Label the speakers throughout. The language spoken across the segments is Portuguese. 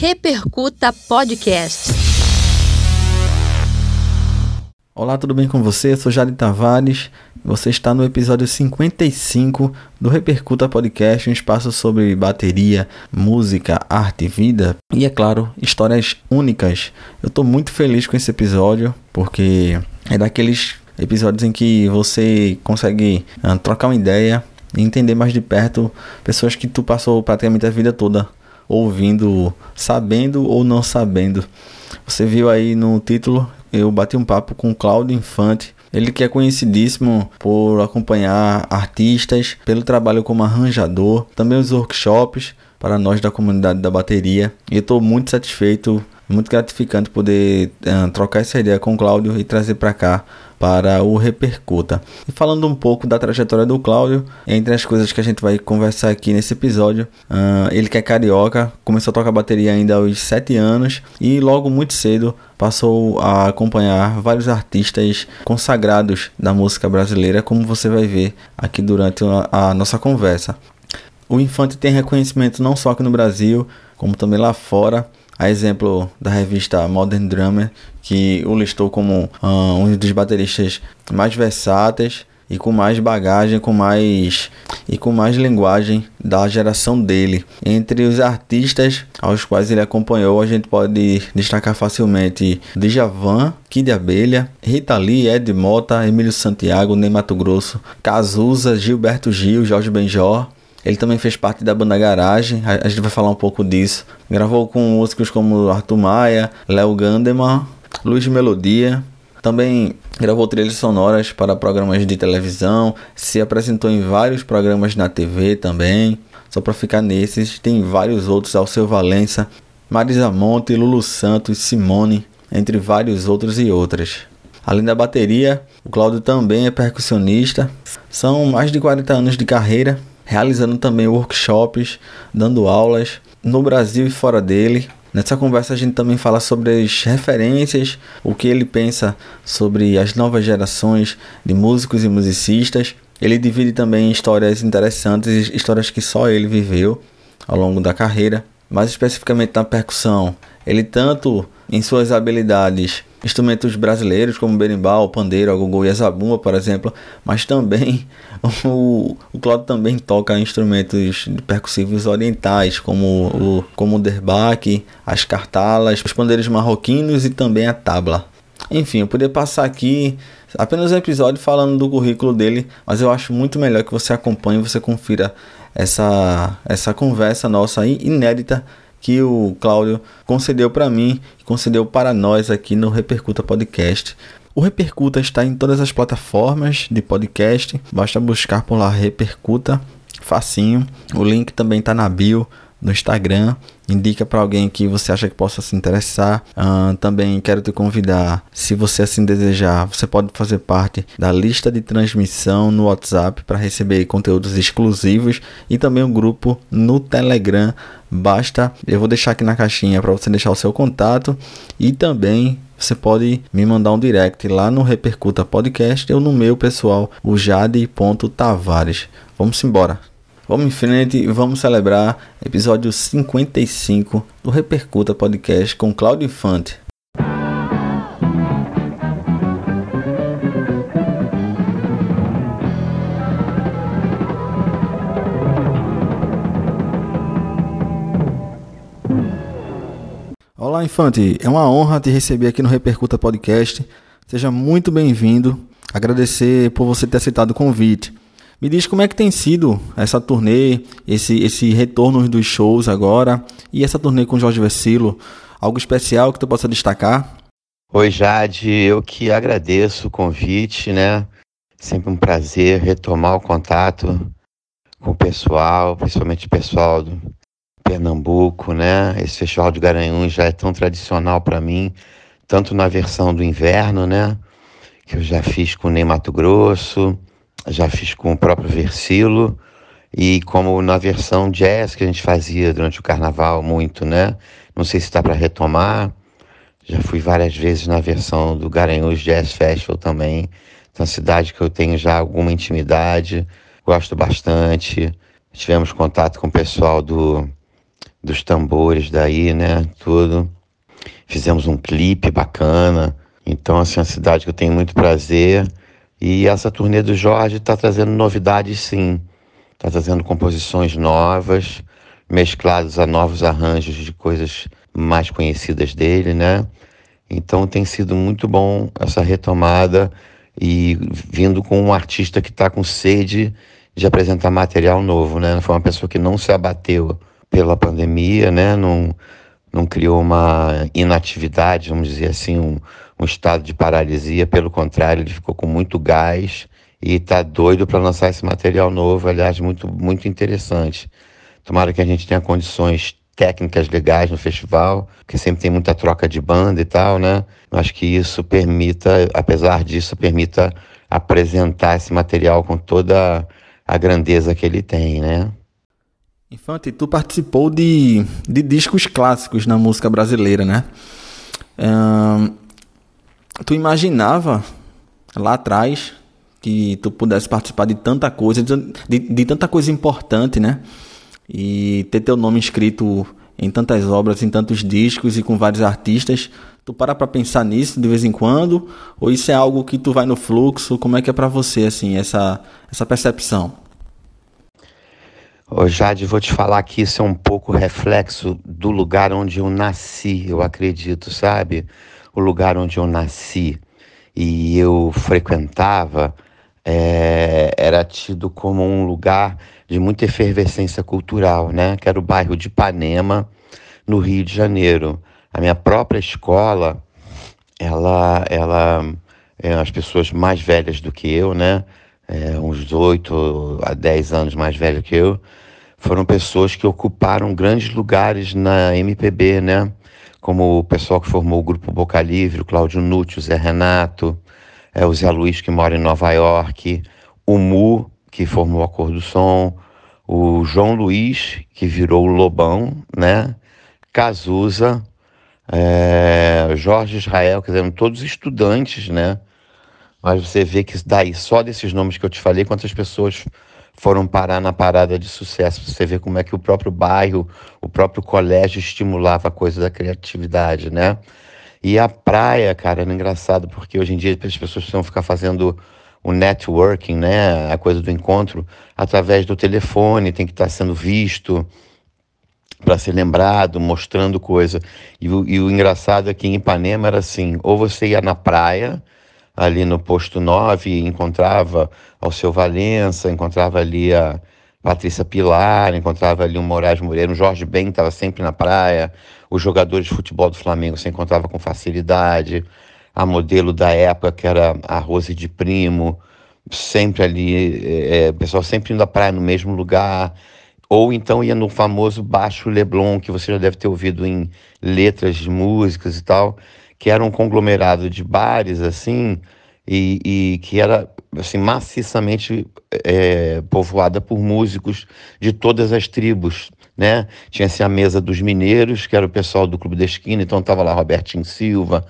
Speaker 1: Repercuta Podcast.
Speaker 2: Olá, tudo bem com você? Eu sou Jade Tavares. Você está no episódio 55 do Repercuta Podcast, um espaço sobre bateria, música, arte e vida e, é claro, histórias únicas. Eu estou muito feliz com esse episódio porque é daqueles episódios em que você consegue uh, trocar uma ideia e entender mais de perto pessoas que tu passou praticamente a vida toda ouvindo, sabendo ou não sabendo. Você viu aí no título, eu bati um papo com Cláudio Infante. Ele que é conhecidíssimo por acompanhar artistas, pelo trabalho como arranjador, também os workshops para nós da comunidade da bateria. E estou muito satisfeito, muito gratificante poder uh, trocar essa ideia com o Cláudio e trazer para cá para o Repercuta. E falando um pouco da trajetória do Cláudio, entre as coisas que a gente vai conversar aqui nesse episódio, uh, ele que é carioca, começou a tocar bateria ainda aos 7 anos e logo muito cedo passou a acompanhar vários artistas consagrados da música brasileira, como você vai ver aqui durante a, a nossa conversa. O Infante tem reconhecimento não só aqui no Brasil, como também lá fora. A exemplo da revista Modern Drummer, que o listou como uh, um dos bateristas mais versáteis e com mais bagagem, com mais e com mais linguagem da geração dele. Entre os artistas aos quais ele acompanhou, a gente pode destacar facilmente Djavan, Kid Abelha, Rita Lee, Ed Mota, Emílio Santiago, Ney Mato Grosso, Cazuza, Gilberto Gil, Jorge Benjor, ele também fez parte da banda Garagem, a, gente vai falar um pouco disso. Gravou com músicos como Arthur Maia, Léo Gandeman, Luiz Melodia. Também gravou trilhas sonoras para programas de televisão, se apresentou em vários programas na TV também. Só para ficar nesses, tem vários outros, Alceu Valença, Marisa Monte, Lulu Santos, Simone, entre vários outros e outras. Além da bateria, o Cláudio também é percussionista. São mais de 40 anos de carreira realizando também workshops, dando aulas no Brasil e fora dele. Nessa conversa a gente também fala sobre as referências, o que ele pensa sobre as novas gerações de músicos e musicistas. Ele divide também histórias interessantes, histórias que só ele viveu ao longo da carreira, mais especificamente na percussão. Ele tanto em suas habilidades instrumentos brasileiros como berimbau, pandeiro, a gogô e a zabumba, por exemplo, mas também o, o Claudio também toca instrumentos percussivos orientais, como o, como o derbaque, as cartalas, os pandeiros marroquinos e também a tabla. Enfim, eu poderia passar aqui apenas um episódio falando do currículo dele, mas eu acho muito melhor que você acompanhe, você confira essa, essa conversa nossa inédita que o Cláudio concedeu para mim concedeu para nós aqui no Repercuta Podcast. O Repercuta está em todas as plataformas de podcast, basta buscar por lá Repercuta, facinho. O link também está na bio no Instagram. Indica para alguém que você acha que possa se interessar. Uh, também quero te convidar, se você assim desejar, você pode fazer parte da lista de transmissão no WhatsApp para receber conteúdos exclusivos e também um grupo no Telegram. Basta, eu vou deixar aqui na caixinha para você deixar o seu contato e também você pode me mandar um direct lá no Repercuta Podcast ou no meu pessoal, o jade.tavares. Vamos embora. Vamos em frente e vamos celebrar episódio 55 do Repercuta Podcast com Cláudio Infante. Olá, Infante. É uma honra te receber aqui no Repercuta Podcast. Seja muito bem-vindo. Agradecer por você ter aceitado o convite. Me diz como é que tem sido essa turnê, esse, esse retorno dos shows agora e essa turnê com Jorge Versilo. Algo especial que tu possa destacar?
Speaker 3: Oi, Jade. Eu que agradeço o convite, né? Sempre um prazer retomar o contato com o pessoal, principalmente o pessoal do Pernambuco, né? Esse festival de Garanhuns já é tão tradicional para mim, tanto na versão do inverno, né? Que eu já fiz com o Ney Mato Grosso, já fiz com o próprio Versilo e como na versão jazz que a gente fazia durante o carnaval muito, né? Não sei se está para retomar. Já fui várias vezes na versão do Garanhuns Jazz Festival também. Então, cidade que eu tenho já alguma intimidade, gosto bastante. Tivemos contato com o pessoal do dos tambores daí, né? Tudo. Fizemos um clipe bacana. Então, assim, é uma cidade que eu tenho muito prazer. E essa turnê do Jorge está trazendo novidades, sim. Está trazendo composições novas, mescladas a novos arranjos de coisas mais conhecidas dele, né? Então tem sido muito bom essa retomada e vindo com um artista que está com sede de apresentar material novo, né? Foi uma pessoa que não se abateu pela pandemia, né? Não, não criou uma inatividade, vamos dizer assim, um, um estado de paralisia. Pelo contrário, ele ficou com muito gás e está doido para lançar esse material novo, aliás, muito, muito interessante. Tomara que a gente tenha condições técnicas legais no festival, que sempre tem muita troca de banda e tal, né? Acho que isso permita, apesar disso, permita apresentar esse material com toda a grandeza que ele tem, né?
Speaker 2: Infante, tu participou de, de discos clássicos na música brasileira, né? Tu imaginava lá atrás que tu pudesse participar de tanta coisa, de, de tanta coisa importante, né? e ter teu nome escrito em tantas obras, em tantos discos e com vários artistas, tu para para pensar nisso de vez em quando ou isso é algo que tu vai no fluxo? Como é que é para você assim essa essa percepção?
Speaker 3: Ô Jade, vou te falar que isso é um pouco reflexo do lugar onde eu nasci, eu acredito, sabe? O lugar onde eu nasci e eu frequentava é, era tido como um lugar de muita efervescência cultural, né? Que era o bairro de Ipanema, no Rio de Janeiro. A minha própria escola, ela, ela, é, as pessoas mais velhas do que eu, né? É, uns oito a dez anos mais velhos que eu, foram pessoas que ocuparam grandes lugares na MPB, né? Como o pessoal que formou o grupo Boca Livre, o Cláudio Nucci, o Zé Renato, é, o Zé Luiz que mora em Nova York, o Mu, que formou a Cor do Som, o João Luiz, que virou o Lobão, né? Cazuza, é, Jorge Israel, quer dizer, todos estudantes, né? Mas você vê que daí, só desses nomes que eu te falei, quantas pessoas foram parar na parada de sucesso. Você vê como é que o próprio bairro, o próprio colégio estimulava a coisa da criatividade, né? E a praia, cara, era engraçado, porque hoje em dia as pessoas precisam ficar fazendo o networking, né, a coisa do encontro, através do telefone, tem que estar sendo visto para ser lembrado, mostrando coisa. E o, e o engraçado é que em Ipanema era assim, ou você ia na praia, ali no posto 9, e encontrava ao seu Valença, encontrava ali a Patrícia Pilar, encontrava ali o Moraes Moreira, o Jorge Ben estava sempre na praia, os jogadores de futebol do Flamengo se encontrava com facilidade, a modelo da época, que era a Rose de Primo, sempre ali, é, é, o pessoal sempre indo à praia no mesmo lugar, ou então ia no famoso Baixo Leblon, que você já deve ter ouvido em letras de músicas e tal, que era um conglomerado de bares, assim, e, e que era assim, maciçamente é, povoada por músicos de todas as tribos, né? Tinha assim, a mesa dos mineiros, que era o pessoal do Clube da Esquina, então estava lá Robertinho Silva,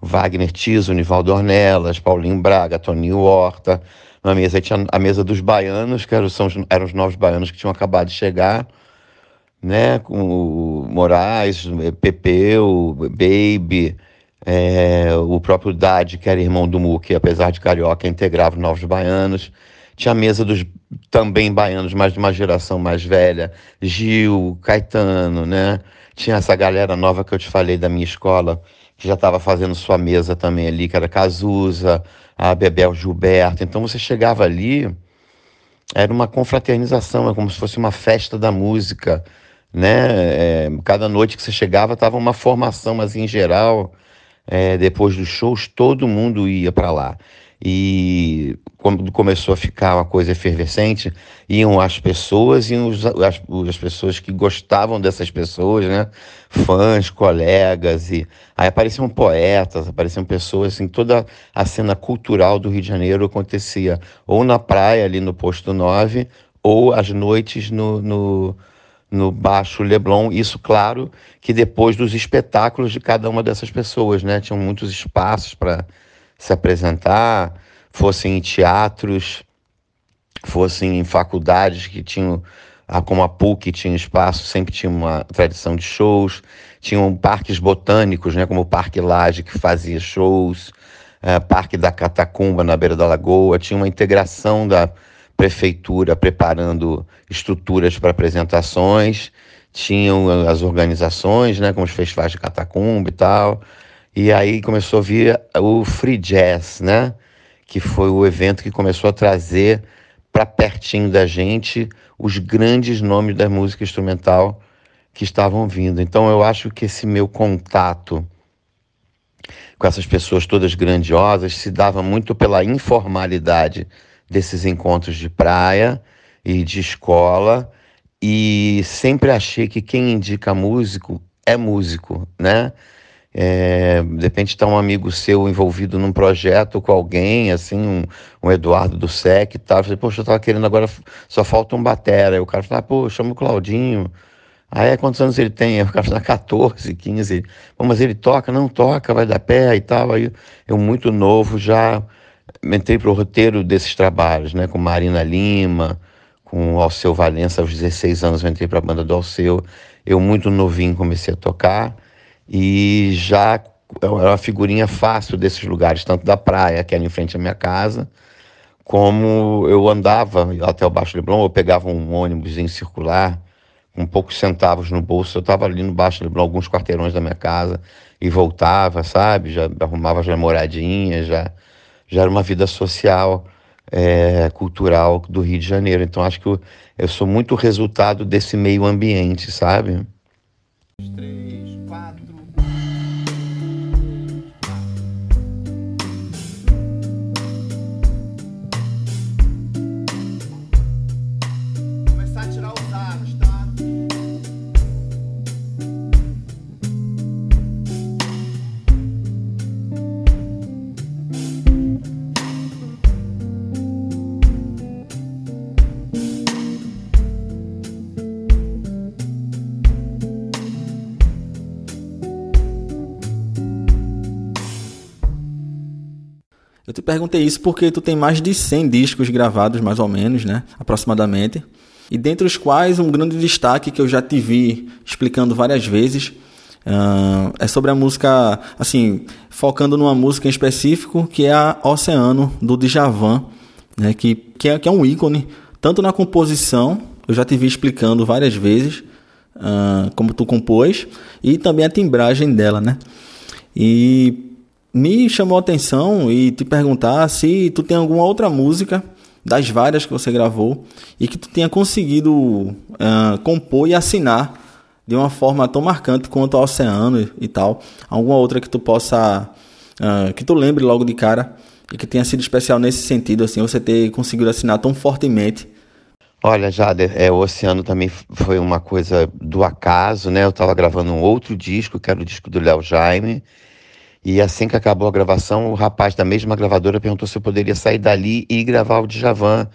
Speaker 3: Wagner Tiso, Nivaldo Ornelas, Paulinho Braga, Toninho Horta. Na mesa tinha a mesa dos baianos, que eram, são, eram os novos baianos que tinham acabado de chegar, né? Com o Moraes, Pepeu, Baby, é, o próprio Dade, que era irmão do Mu, que apesar de carioca integrava os novos baianos. Tinha a mesa dos também baianos, mas de uma geração mais velha, Gil, Caetano, né? Tinha essa galera nova que eu te falei da minha escola, que já estava fazendo sua mesa também ali, que era Cazuza, a Bebel Gilberto. Então você chegava ali, era uma confraternização, é como se fosse uma festa da música, né? É, cada noite que você chegava estava uma formação, mas em geral, é, depois dos shows, todo mundo ia para lá. E quando começou a ficar uma coisa efervescente, iam as pessoas, iam os, as, as pessoas que gostavam dessas pessoas, né? Fãs, colegas, e aí apareciam poetas, apareciam pessoas, assim, toda a cena cultural do Rio de Janeiro acontecia ou na praia, ali no Posto 9, ou às noites no, no, no Baixo Leblon. Isso, claro, que depois dos espetáculos de cada uma dessas pessoas, né? Tinham muitos espaços para se apresentar, fossem em teatros, fossem em faculdades que tinham como a PUC tinha espaço, sempre tinha uma tradição de shows, tinham parques botânicos, né, como o Parque Laje, que fazia shows, é, Parque da Catacumba, na beira da Lagoa, tinha uma integração da prefeitura preparando estruturas para apresentações, tinham as organizações, né, como os festivais de Catacumba e tal, e aí começou a vir o Free Jazz, né, que foi o evento que começou a trazer para pertinho da gente os grandes nomes da música instrumental que estavam vindo. Então eu acho que esse meu contato com essas pessoas todas grandiosas se dava muito pela informalidade desses encontros de praia e de escola e sempre achei que quem indica músico é músico, né? É, de repente está um amigo seu envolvido num projeto com alguém, assim, um, um Eduardo do SEC e tal. Eu falei, poxa, eu tava querendo agora, só falta um batera. Aí o cara falou, ah, pô, chama o Claudinho. Aí é quantos anos ele tem? Aí o cara falou, 14, 15. Pô, mas ele toca? Não toca, vai dar pé e tal. Aí eu, muito novo, já entrei pro roteiro desses trabalhos, né? Com Marina Lima, com o Alceu Valença, aos 16 anos eu entrei para a banda do Alceu. Eu, muito novinho, comecei a tocar e já era uma figurinha fácil desses lugares, tanto da praia, que era em frente à minha casa, como eu andava até o Baixo Leblon, eu pegava um ônibus em circular, com poucos centavos no bolso, eu estava ali no Baixo Leblon, alguns quarteirões da minha casa, e voltava, sabe? Já arrumava as namoradinhas, já, já era uma vida social, é, cultural do Rio de Janeiro. Então acho que eu, eu sou muito resultado desse meio ambiente, sabe? Três, quatro.
Speaker 2: Te perguntei isso porque tu tem mais de 100 discos gravados, mais ou menos, né? Aproximadamente. E dentre os quais um grande destaque que eu já te vi explicando várias vezes uh, é sobre a música, assim, focando numa música em específico que é a Oceano, do Djavan, né? Que, que, é, que é um ícone, tanto na composição, eu já te vi explicando várias vezes, uh, como tu compôs, e também a timbragem dela, né? E me chamou a atenção e te perguntar se tu tem alguma outra música das várias que você gravou e que tu tenha conseguido uh, compor e assinar de uma forma tão marcante quanto o Oceano e, tal. Alguma outra que tu possa, uh, que tu lembre logo de cara e que tenha sido especial nesse sentido, assim, você ter conseguido assinar tão fortemente.
Speaker 3: Olha, Jader, é, o Oceano também foi uma coisa do acaso, né? Eu estava gravando um outro disco, que era o disco do Léo Jaime, e assim que acabou a gravação, o rapaz da mesma gravadora perguntou se eu poderia sair dali e gravar o Djavan,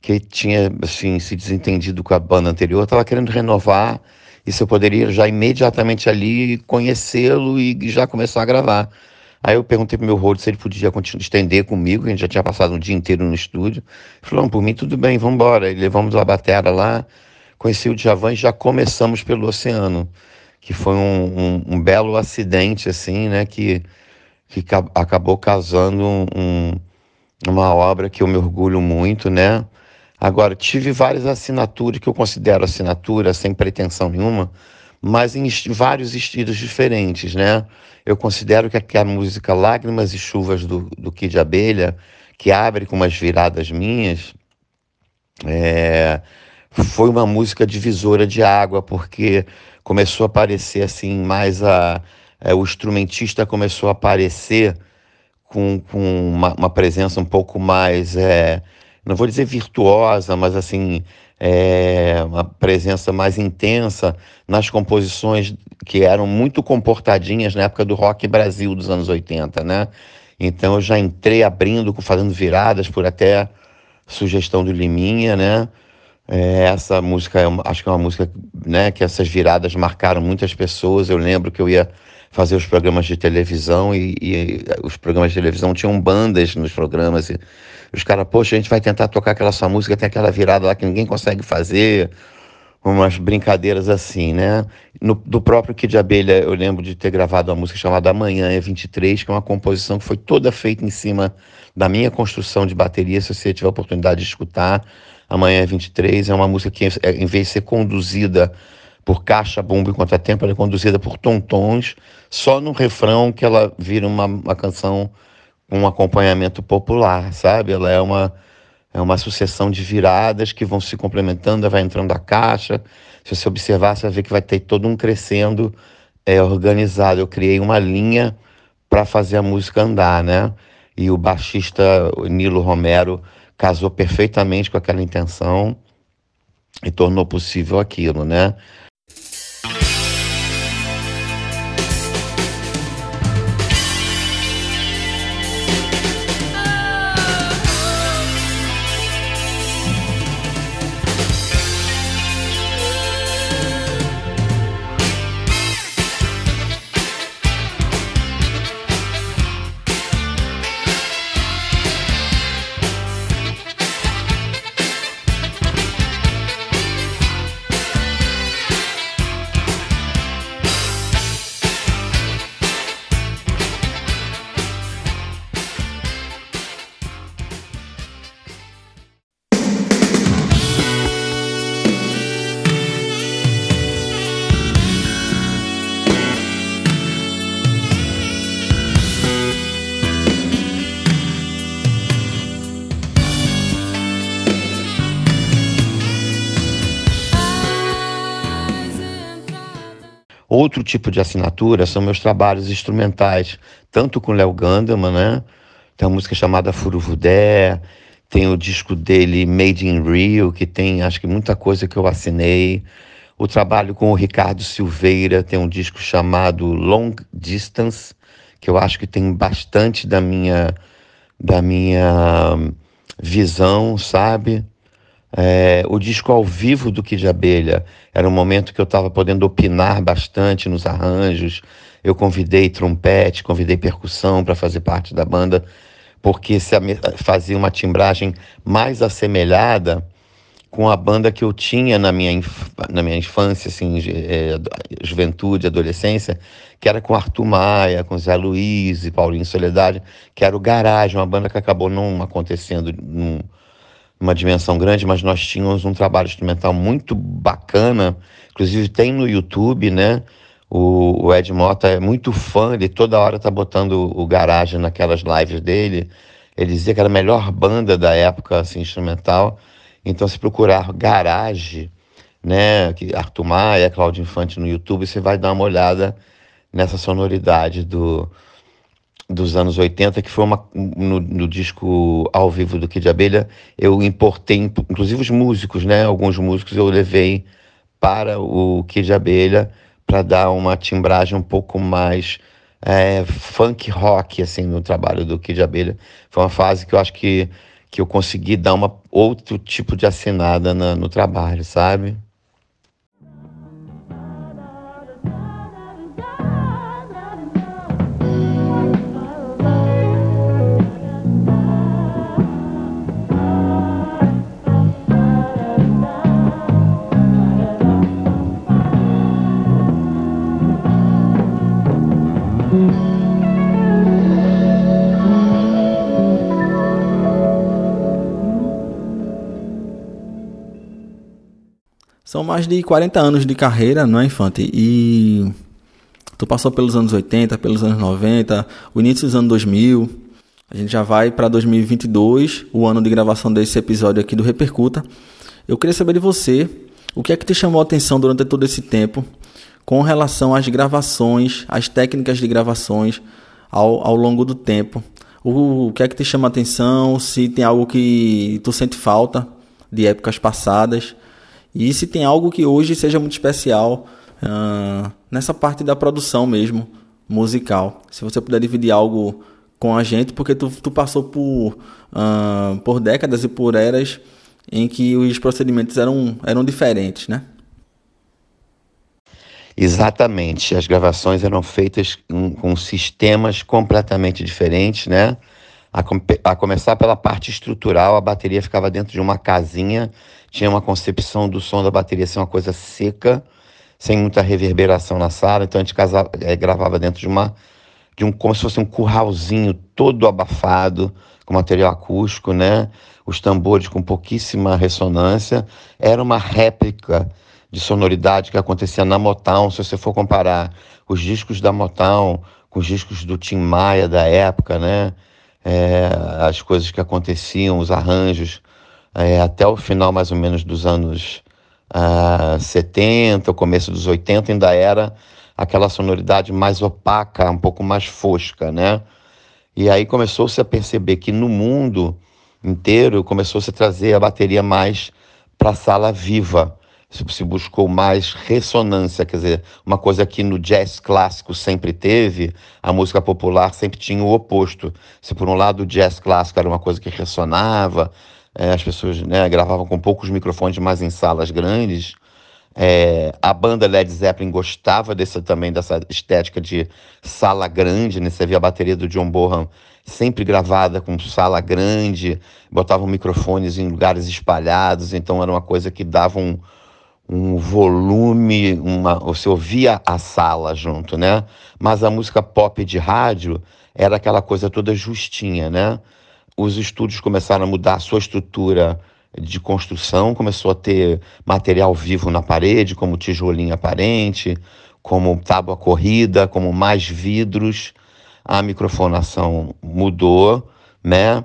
Speaker 3: que tinha assim, se desentendido com a banda anterior, estava querendo renovar, e se eu poderia já imediatamente ali conhecê-lo e já começar a gravar. Aí eu perguntei pro meu rosto se ele podia estender comigo, a gente já tinha passado um dia inteiro no estúdio. Ele falou, por mim tudo bem, vamos embora. E levamos a bateria lá, conheci o Djavan e já começamos pelo oceano que foi um, um, um belo acidente, assim, né? Que, que acabou causando um, uma obra que eu me orgulho muito, né? Agora, tive várias assinaturas que eu considero assinatura sem pretensão nenhuma, mas em vários estilos diferentes, né? Eu considero que a música Lágrimas e Chuvas do, do Kid Abelha, que abre com umas viradas minhas, é, foi uma música divisora de água, porque começou a aparecer assim mais a é, o instrumentista começou a aparecer com, com uma, uma presença um pouco mais é, não vou dizer virtuosa mas assim é, uma presença mais intensa nas composições que eram muito comportadinhas na época do rock Brasil dos anos 80 né? Então eu já entrei abrindo fazendo viradas por até sugestão do Liminha né é, essa música, é uma, acho que é uma música né, que essas viradas marcaram muitas pessoas. Eu lembro que eu ia fazer os programas de televisão e, e os programas de televisão tinham bandas nos programas. E os caras, poxa, a gente vai tentar tocar aquela sua música, tem aquela virada lá que ninguém consegue fazer. umas brincadeiras assim, né? No, do próprio Kid Abelha, eu lembro de ter gravado uma música chamada Amanhã é 23, que é uma composição que foi toda feita em cima da minha construção de bateria. Se você tiver a oportunidade de escutar, Amanhã é 23 é uma música que, em vez de ser conduzida por caixa, bumbo e contratempo, ela é conduzida por tontons, só no refrão que ela vira uma, uma canção com um acompanhamento popular, sabe? Ela é uma é uma sucessão de viradas que vão se complementando, vai entrando a caixa. Se você observar, você vai ver que vai ter todo um crescendo é, organizado. Eu criei uma linha para fazer a música andar, né? E o baixista Nilo Romero casou perfeitamente com aquela intenção e tornou possível aquilo, né? Outro tipo de assinatura são meus trabalhos instrumentais, tanto com Léo Gandama, né? Tem uma música chamada Furuvudé, tem o disco dele Made in Rio, que tem acho que muita coisa que eu assinei. O trabalho com o Ricardo Silveira tem um disco chamado Long Distance, que eu acho que tem bastante da minha da minha visão, sabe? É, o disco ao vivo do Kid Abelha era um momento que eu estava podendo opinar bastante nos arranjos. Eu convidei trompete, convidei percussão para fazer parte da banda, porque se fazia uma timbragem mais assemelhada com a banda que eu tinha na minha, na minha infância, assim, é, juventude, adolescência, que era com Arthur Maia, com Zé Luiz e Paulinho Soledade, que era o Garagem, uma banda que acabou não acontecendo uma dimensão grande, mas nós tínhamos um trabalho instrumental muito bacana, inclusive tem no YouTube, né? O, o Ed Mota é muito fã, ele toda hora tá botando o, garagem naquelas lives dele. Ele dizia que era a melhor banda da época assim, instrumental. Então, se procurar garage, né, que Arthur Maia, Cláudio Infante no YouTube, você vai dar uma olhada nessa sonoridade do, dos anos 80, que foi uma, no, no, disco ao vivo do Kid Abelha, eu importei, inclusive os músicos, né? Alguns músicos eu levei para o Kid Abelha para dar uma timbragem um pouco mais é, funk rock, assim, no trabalho do Kid Abelha. Foi uma fase que eu acho que, que eu consegui dar uma, outro tipo de assinada na, no trabalho, sabe?
Speaker 2: São mais de 40 anos de carreira, não é, Infante? E tu passou pelos anos 80, pelos anos 90, o início dos anos 2000. A gente já vai para 2022, o ano de gravação desse episódio aqui do Repercuta. Eu queria saber de você, o que é que te chamou a atenção durante todo esse tempo com relação às gravações, às técnicas de gravações ao, ao longo do tempo? O, que é que te chama a atenção? Se tem algo que tu sente falta de épocas passadas? E se tem algo que hoje seja muito especial uh, nessa parte da produção mesmo, musical. Se você puder dividir algo com a gente, porque tu, tu passou por, uh, por décadas e por eras em que os procedimentos eram, eram diferentes, né?
Speaker 3: Exatamente. As gravações eram feitas com, com sistemas completamente diferentes, né? A, a, começar pela parte estrutural, a bateria ficava dentro de uma casinha, tinha uma concepção do som da bateria ser uma coisa seca, sem muita reverberação na sala, então a gente casava, é, gravava dentro de uma de um como se fosse um curralzinho todo abafado com material acústico, né? Os tambores com pouquíssima ressonância, era uma réplica de sonoridade que acontecia na Motown, se você for comparar os discos da Motown com os discos do Tim Maia da época, né? É, as coisas que aconteciam, os arranjos, é, até o final mais ou menos dos anos uh, 70, o começo dos 80, ainda era aquela sonoridade mais opaca, um pouco mais fosca, né? E aí começou-se a perceber que no mundo inteiro começou-se a trazer a bateria mais para a sala viva. Se buscou mais ressonância, quer dizer, uma coisa que no jazz clássico sempre teve, a música popular sempre tinha o oposto. Se por um lado o jazz clássico era uma coisa que ressonava, é, as pessoas né, gravavam com poucos microfones, mas em salas grandes, é, a banda Led Zeppelin gostava dessa, também dessa estética de sala grande, né? Você via a bateria do John Bonham sempre gravada com sala grande, botavam microfones em lugares espalhados, então era uma coisa que dava um, um volume, uma, você ouvia a sala junto, né? Mas a música pop de rádio era aquela coisa toda justinha, né? Os estúdios começaram a mudar a sua estrutura de construção, começou a ter material vivo na parede, como tijolinho aparente, como tábua corrida, como mais vidros. A microfonação mudou, né?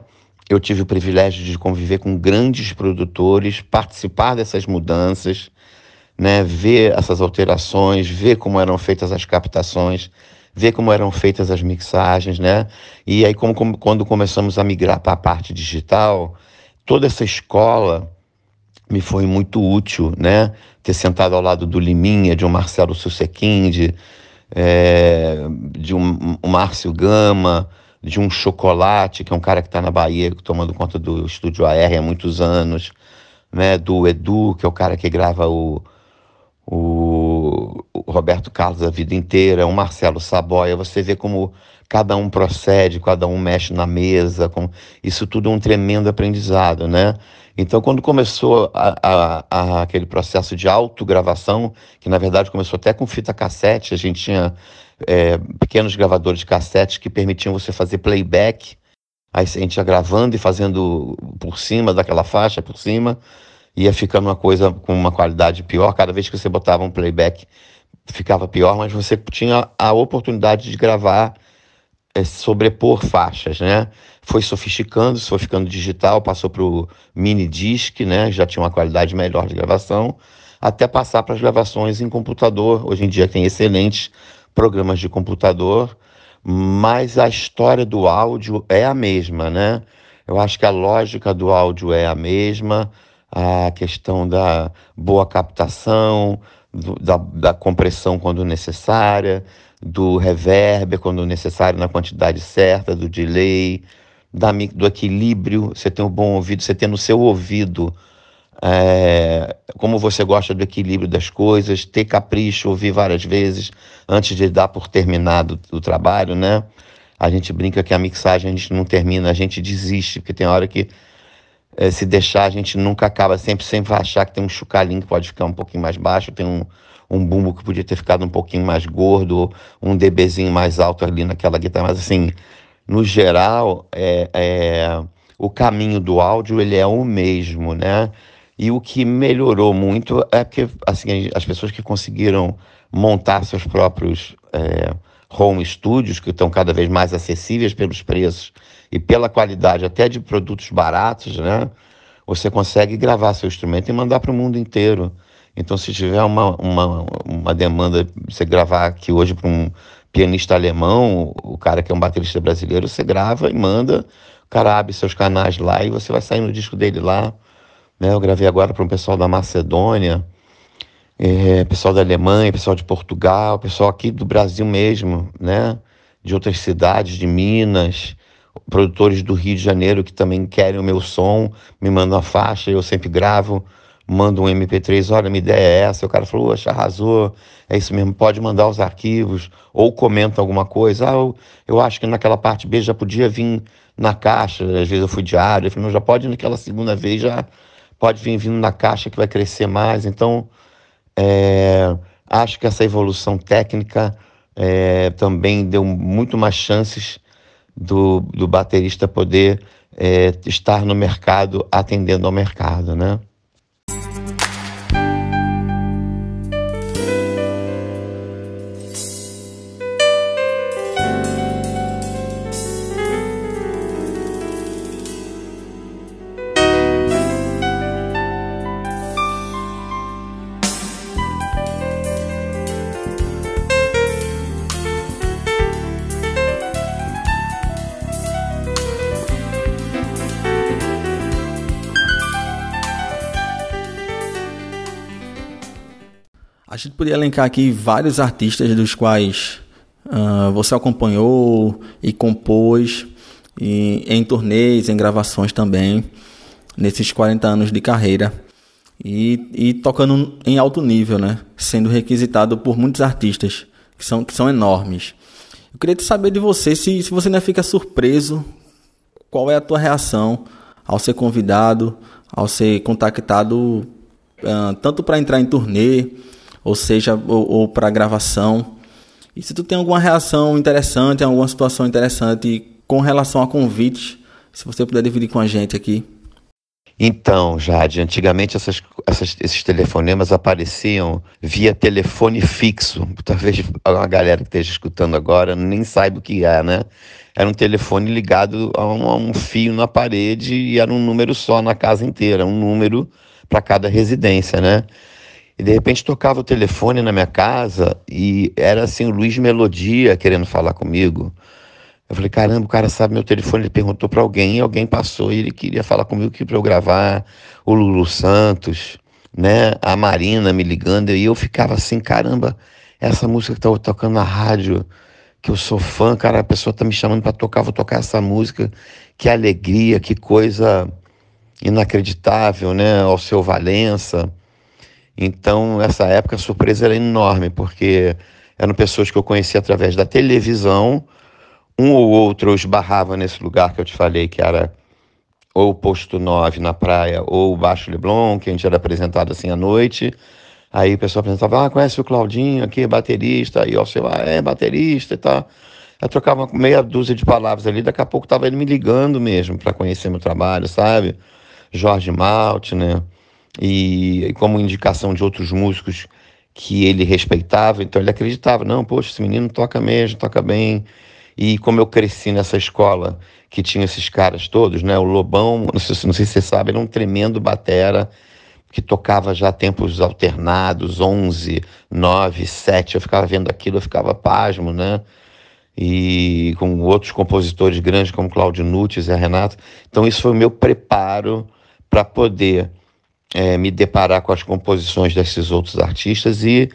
Speaker 3: Eu tive o privilégio de conviver com grandes produtores, participar dessas mudanças, né? ver essas alterações, ver como eram feitas as captações, ver como eram feitas as mixagens, né? E aí, como, como quando começamos a migrar para a parte digital, toda essa escola me foi muito útil, né? Ter sentado ao lado do Liminha, de um Marcelo Sussequim, de, é, de um, um Márcio Gama, de um Chocolate, que é um cara que está na Bahia, tomando conta do Estúdio AR há muitos anos, né? Do Edu, que é o cara que grava o, o, Roberto Carlos a vida inteira, o Marcelo Saboia, você vê como cada um procede, cada um mexe na mesa, com... isso tudo é um tremendo aprendizado, né? Então, quando começou a, a, a, aquele processo de autogravação, que na verdade começou até com fita cassete, a gente tinha é, pequenos gravadores de cassete que permitiam você fazer playback, aí a gente ia gravando e fazendo por cima daquela faixa, por cima, ia ficando uma coisa com uma qualidade pior, cada vez que você botava um playback ficava pior, mas você tinha a oportunidade de gravar é, sobrepor faixas, né? Foi sofisticando, foi ficando digital, passou para o mini disc, né? Já tinha uma qualidade melhor de gravação, até passar para as gravações em computador. Hoje em dia tem excelentes programas de computador, mas a história do áudio é a mesma, né? Eu acho que a lógica do áudio é a mesma, a questão da boa captação, do, da, da compressão quando necessária, do reverb quando necessário, na quantidade certa, do delay, da, do equilíbrio, você tem um bom ouvido, você tem no seu ouvido é, como você gosta do equilíbrio das coisas, ter capricho, ouvir várias vezes antes de dar por terminado o trabalho, né? A gente brinca que a mixagem a gente não termina, a gente desiste, porque tem hora que é, se deixar a gente nunca acaba, sempre sempre vai achar que tem um chucalinho que pode ficar um pouquinho mais baixo, tem um, um bumbo que podia ter ficado um pouquinho mais gordo, um dBzinho mais alto ali naquela guitarra, mas assim, no geral, é, é, o caminho do áudio ele é o mesmo, né? E o que melhorou muito é que assim, as pessoas que conseguiram montar seus próprios é, home studios, que estão cada vez mais acessíveis pelos preços e pela qualidade até de produtos baratos, né? Você consegue gravar seu instrumento e mandar para o mundo inteiro. Então, se tiver uma, uma, uma demanda, você gravar aqui hoje para um pianista alemão, o cara que é um baterista brasileiro, você grava e manda, o cara abre seus canais lá e você vai sair no disco dele lá. Né? Eu gravei agora para um pessoal da Macedônia, é, pessoal da Alemanha, pessoal de Portugal, pessoal aqui do Brasil mesmo, né? de outras cidades, de Minas, produtores do Rio de Janeiro que também querem o meu som, me mandam a faixa, eu sempre gravo manda um MP3, olha, minha ideia é essa. O cara falou, oxa, arrasou, é isso mesmo, pode mandar os arquivos, ou comenta alguma coisa. Ah, eu, eu acho que naquela parte B já podia vir na caixa, às vezes eu fui diário, eu falei, já pode naquela segunda vez, já pode vir vindo na caixa que vai crescer mais. Então, é, acho que essa evolução técnica é, também deu muito mais chances do, do baterista poder é, estar no mercado, atendendo ao mercado, né?
Speaker 2: A gente poderia elencar aqui vários artistas dos quais uh, você acompanhou e compôs e, em turnês, em gravações também, nesses 40 anos de carreira. E, e, tocando em alto nível, né? Sendo requisitado por muitos artistas que são, que são enormes. Eu queria saber de você se, se você ainda fica surpreso, qual é a tua reação ao ser convidado, ao ser contactado uh, tanto para entrar em turnê ou seja, ou, ou para gravação. E se tu tem alguma reação interessante, alguma situação interessante com relação a convites, se você puder dividir com a gente aqui.
Speaker 3: Então, Jade, antigamente essas, essas, esses telefonemas apareciam via telefone fixo. Talvez a galera que esteja escutando agora nem saiba o que é, né? Era um telefone ligado a um, a um fio na parede e era um número só na casa inteira, um número para cada residência, né? E de repente tocava o telefone na minha casa e era assim o Luiz Melodia querendo falar comigo. Eu falei, caramba, o cara sabe meu telefone, ele perguntou para alguém, e alguém passou e ele queria falar comigo que para eu gravar o Lulu Santos, né? A Marina me ligando e eu ficava assim, caramba, essa música que tá tocando na rádio, que eu sou fã, cara, a pessoa tá me chamando para tocar, vou tocar essa música. Que alegria, que coisa inacreditável, né? Ao seu Valença. Então, essa época a surpresa era enorme, porque eram pessoas que eu conhecia através da televisão. Um ou outro eu esbarrava nesse lugar que eu te falei, que era ou o Posto 9 na praia, ou o Baixo Leblon, que a gente era apresentado assim à noite. Aí o pessoal apresentava, ah, conhece o Claudinho aqui, baterista, aí ó, sei lá, é baterista e tal. Eu trocava meia dúzia de palavras ali, daqui a pouco tava ele me ligando mesmo para conhecer meu trabalho, sabe? Jorge Malte, né? E, como indicação de outros músicos que ele respeitava, então ele acreditava, não, poxa, esse menino toca mesmo, toca bem. E como eu cresci nessa escola que tinha esses caras todos, né? O Lobão, não sei, não sei se você sabe, era um tremendo batera que tocava já tempos alternados, 11, 9, 7. Eu ficava vendo aquilo, eu ficava pasmo, né? E com outros compositores grandes como Claudio Nunes e Renato. Então isso foi o meu preparo para poder é, me deparar com as composições desses outros artistas e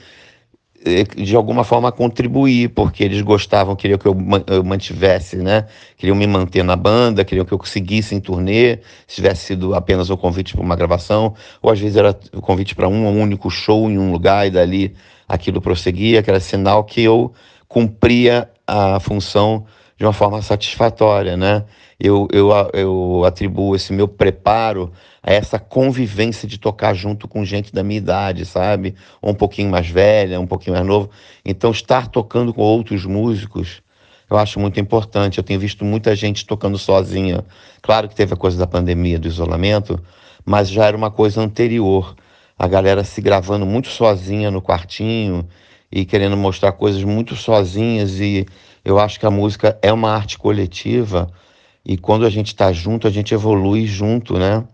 Speaker 3: de alguma forma contribuir, porque eles gostavam, queriam que eu, mantivesse, né? Queriam me manter na banda, queriam que eu conseguisse em turnê, se tivesse sido apenas o convite para uma gravação, ou às vezes era o convite para um único show em um lugar e dali aquilo prosseguia, que era sinal que eu cumpria a função de uma forma satisfatória, né? Eu, eu, eu atribuo esse meu preparo a essa convivência de tocar junto com gente da minha idade, sabe? Ou um pouquinho mais velha, um pouquinho mais novo. Então, estar tocando com outros músicos, eu acho muito importante. Eu tenho visto muita gente tocando sozinha. Claro que teve a coisa da pandemia, do isolamento, mas já era uma coisa anterior. A galera se gravando muito sozinha no quartinho e querendo mostrar coisas muito sozinhas. E eu acho que a música é uma arte coletiva. E quando a gente está junto, a gente evolui junto, né?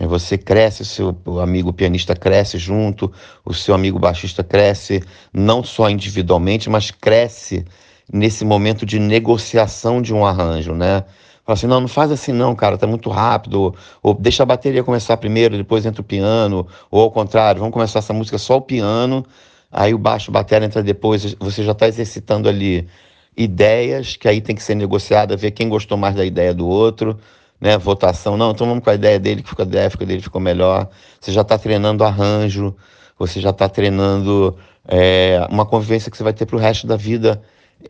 Speaker 3: Você cresce, seu amigo pianista cresce junto, o seu amigo baixista cresce, não só individualmente, mas cresce nesse momento de negociação de um arranjo, né? Fala assim, não, não faz assim não, cara, tá muito rápido, ou, ou deixa a bateria começar primeiro, depois entra o piano, ou ao contrário, vamos começar essa música só o piano, aí o baixo, a bateria entra depois, você já está exercitando ali ideias, que aí tem que ser negociada, ver quem gostou mais da ideia do outro, né, votação, não, então vamos com a ideia dele, que ficou a ideia dele ficou melhor. Você já está treinando arranjo, você já está treinando é, uma convivência que você vai ter para o resto da vida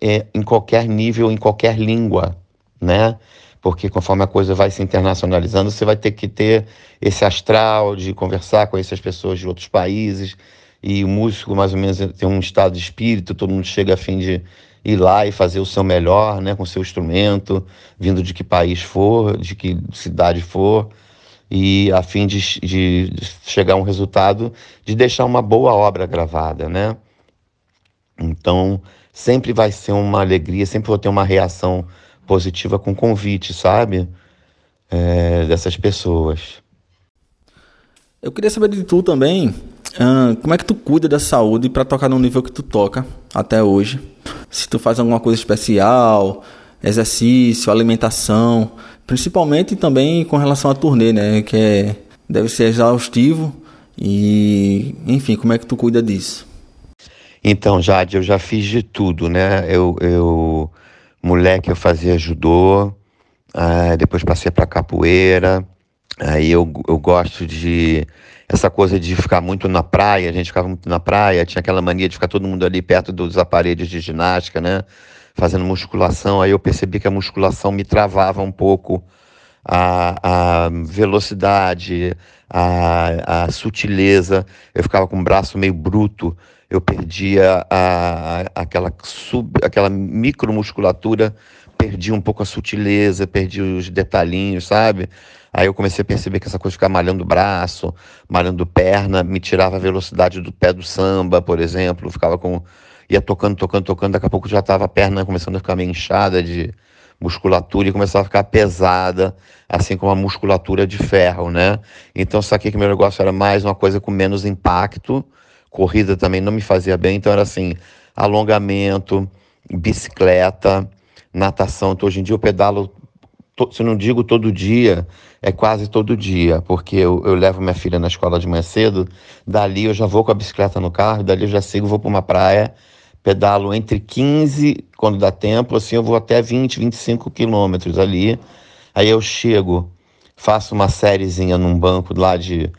Speaker 3: é, em qualquer nível, em qualquer língua, né? porque conforme a coisa vai se internacionalizando, você vai ter que ter esse astral de conversar com essas pessoas de outros países, e o músico mais ou menos tem um estado de espírito, todo mundo chega a fim de ir lá e fazer o seu melhor, né, com o seu instrumento, vindo de que país for, de que cidade for, e a fim de, de chegar a um resultado de deixar uma boa obra gravada, né? Então, sempre vai ser uma alegria, sempre vou ter uma reação positiva com convite, sabe? É, dessas pessoas.
Speaker 2: Eu queria saber de tu também, uh, como é que tu cuida da saúde para tocar no nível que tu toca até hoje? Se tu faz alguma coisa especial, exercício, alimentação, principalmente também com relação à turnê, né, que é, deve ser exaustivo e, enfim, como é que tu cuida disso?
Speaker 3: Então, Jade, eu já fiz de tudo, né? Eu, eu moleque, eu fazia judô, uh, depois passei para capoeira. Aí eu, eu gosto de essa coisa de ficar muito na praia, a gente ficava muito na praia, tinha aquela mania de ficar todo mundo ali perto dos aparelhos de ginástica, né? Fazendo musculação. Aí eu percebi que a musculação me travava um pouco a, a velocidade, a, a sutileza. Eu ficava com o braço meio bruto eu perdia a, a, aquela, sub, aquela micromusculatura, perdi um pouco a sutileza, perdi os detalhinhos, sabe? Aí eu comecei a perceber que essa coisa de ficar malhando braço, malhando perna, me tirava a velocidade do pé do samba, por exemplo. ficava com. ia tocando, tocando, tocando, daqui a pouco já estava a perna começando a ficar meio inchada de musculatura e começava a ficar pesada, assim como a musculatura de ferro, né? Então saquei que meu negócio era mais uma coisa com menos impacto corrida também não me fazia bem, então era assim, alongamento, bicicleta, natação. Então, hoje em dia eu pedalo, se não digo todo dia, é quase todo dia, porque eu, eu levo minha filha na escola de manhã cedo, dali eu já vou com a bicicleta no carro, dali eu já sigo, vou para uma praia, pedalo entre 15, quando dá tempo, assim eu vou até 20, 25 quilômetros ali, aí eu chego, faço uma sériezinha num banco lá de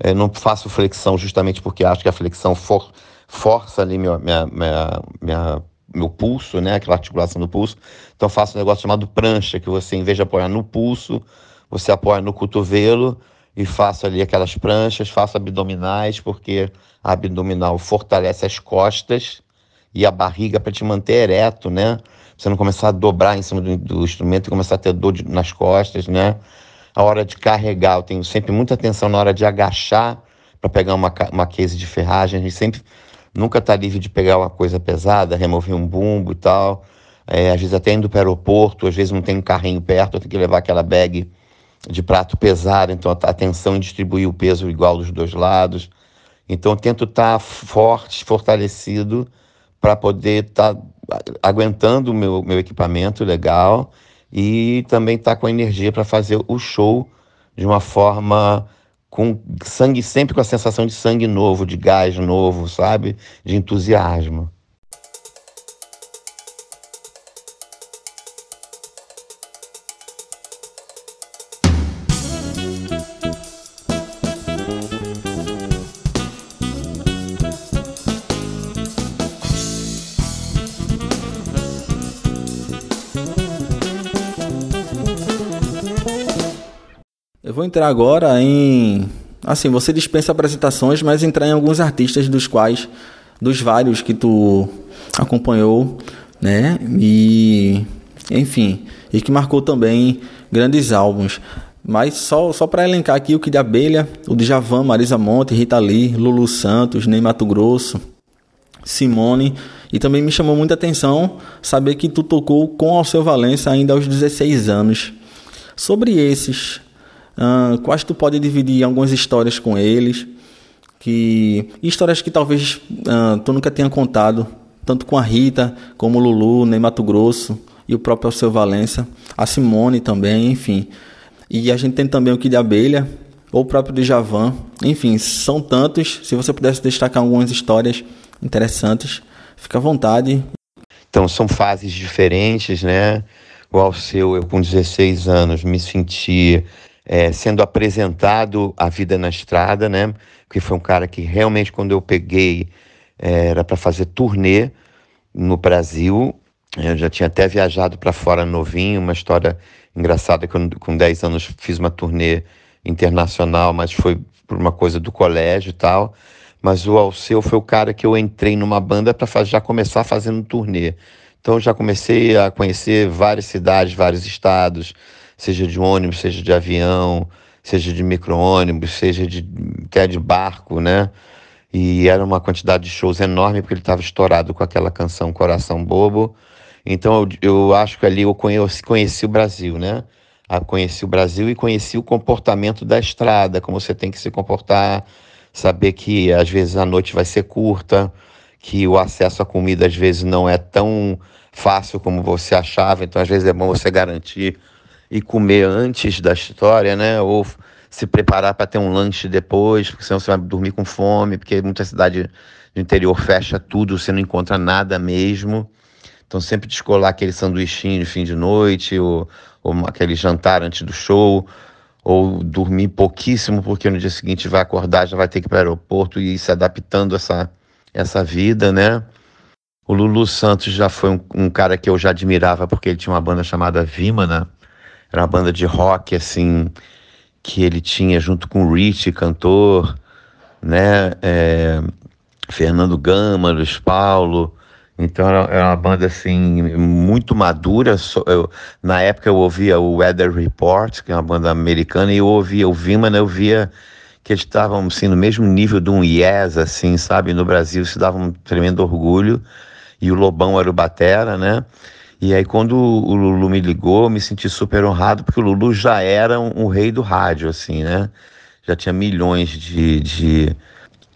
Speaker 3: é, não faço flexão justamente porque acho que a flexão for, força ali minha, minha, minha, minha, meu pulso, né? Aquela articulação do pulso. Então faço um negócio chamado prancha, que você, em vez de apoiar no pulso, você apoia no cotovelo e faço ali aquelas pranchas, faço abdominais, porque a abdominal fortalece as costas e a barriga para te manter ereto, né? Você não começar a dobrar em cima do, do instrumento e começar a ter dor de, nas costas, né? a hora de carregar, eu tenho sempre muita atenção na hora de agachar para pegar uma, uma case de ferragem. A gente sempre nunca está livre de pegar uma coisa pesada, remover um bumbo e tal. É, às vezes até indo para o aeroporto, às vezes não tem um carrinho perto, tenho que levar aquela bag de prato pesado, então atenção em distribuir o peso igual dos dois lados. Então tento estar tá forte, fortalecido para poder estar tá aguentando o meu, meu equipamento legal e também estar tá com energia para fazer o show de uma forma com sangue, sempre com a sensação de sangue novo, de gás novo, sabe? De entusiasmo.
Speaker 2: Entrar agora em. Assim, você dispensa apresentações, mas entrar em alguns artistas dos quais. dos vários que tu acompanhou, né? E. Enfim, e que marcou também grandes álbuns. Mas só, só para elencar aqui o que de Abelha, o de Javan, Marisa Monte, Rita Lee, Lulu Santos, Ney Mato Grosso, Simone. E também me chamou muita atenção saber que tu tocou com Alceu Valença ainda aos 16 anos. Sobre esses Quais tu pode dividir algumas histórias com eles, que histórias que talvez uh, tu nunca tenha contado, tanto com a Rita, como o Lulu, Ney Mato Grosso e o próprio Alceu Valença, a Simone também, enfim. E a gente tem também o Kid Abelha, ou o próprio Djavan, enfim, são tantos. Se você pudesse destacar algumas histórias interessantes, fica à vontade.
Speaker 3: Então, são fases diferentes, né? O Alceu, eu com 16 anos, me senti é, sendo apresentado a vida na estrada, né? Que foi um cara que realmente, quando eu peguei, é, era para fazer turnê no Brasil. Eu já tinha até viajado para fora novinho, uma história engraçada que eu, com 10 anos fiz uma turnê internacional, mas foi por uma coisa do colégio e tal. Mas o Alceu foi o cara que eu entrei numa banda para já começar fazendo turnê. Então já comecei a conhecer várias cidades, vários estados, seja de ônibus, seja de avião, seja de micro-ônibus, seja de, até de barco, né? E era uma quantidade de shows enorme, porque ele estava estourado com aquela canção Coração Bobo. Então eu, eu acho que ali eu conheci, conheci o Brasil, né? Ah, conheci o Brasil e conheci o comportamento da estrada, como você tem que se comportar, saber que às vezes a noite vai ser curta, que o acesso à comida às vezes não é tão fácil como você achava, então às vezes é bom você garantir e comer antes da história, né? Ou se preparar para ter um lanche depois, porque senão você vai dormir com fome, porque muita cidade do interior fecha tudo, você não encontra nada mesmo. Então sempre descolar aquele sanduichinho de fim de noite, ou, ou aquele jantar antes do show, ou dormir pouquíssimo, porque no dia seguinte vai acordar, já vai ter que ir para o aeroporto e ir se adaptando a essa, essa vida, né? O Lulu Santos já foi um, um, cara que eu já admirava porque ele tinha uma banda chamada Vimana, era uma banda de rock assim que ele tinha junto com o Rich, cantor, né? É, Fernando Gama, Luiz Paulo. Então era, uma banda assim muito madura. Eu, na época eu ouvia o Weather Report, que é uma banda americana, e eu ouvia o Vimana, eu via que eles estavam assim no mesmo nível de um Yes, assim, sabe? No Brasil se dava um tremendo orgulho e o Lobão era o batera, né? E aí quando o Lulu me ligou, me senti super honrado, porque o Lulu já era um, um rei do rádio, assim, né? Já tinha milhões de, de,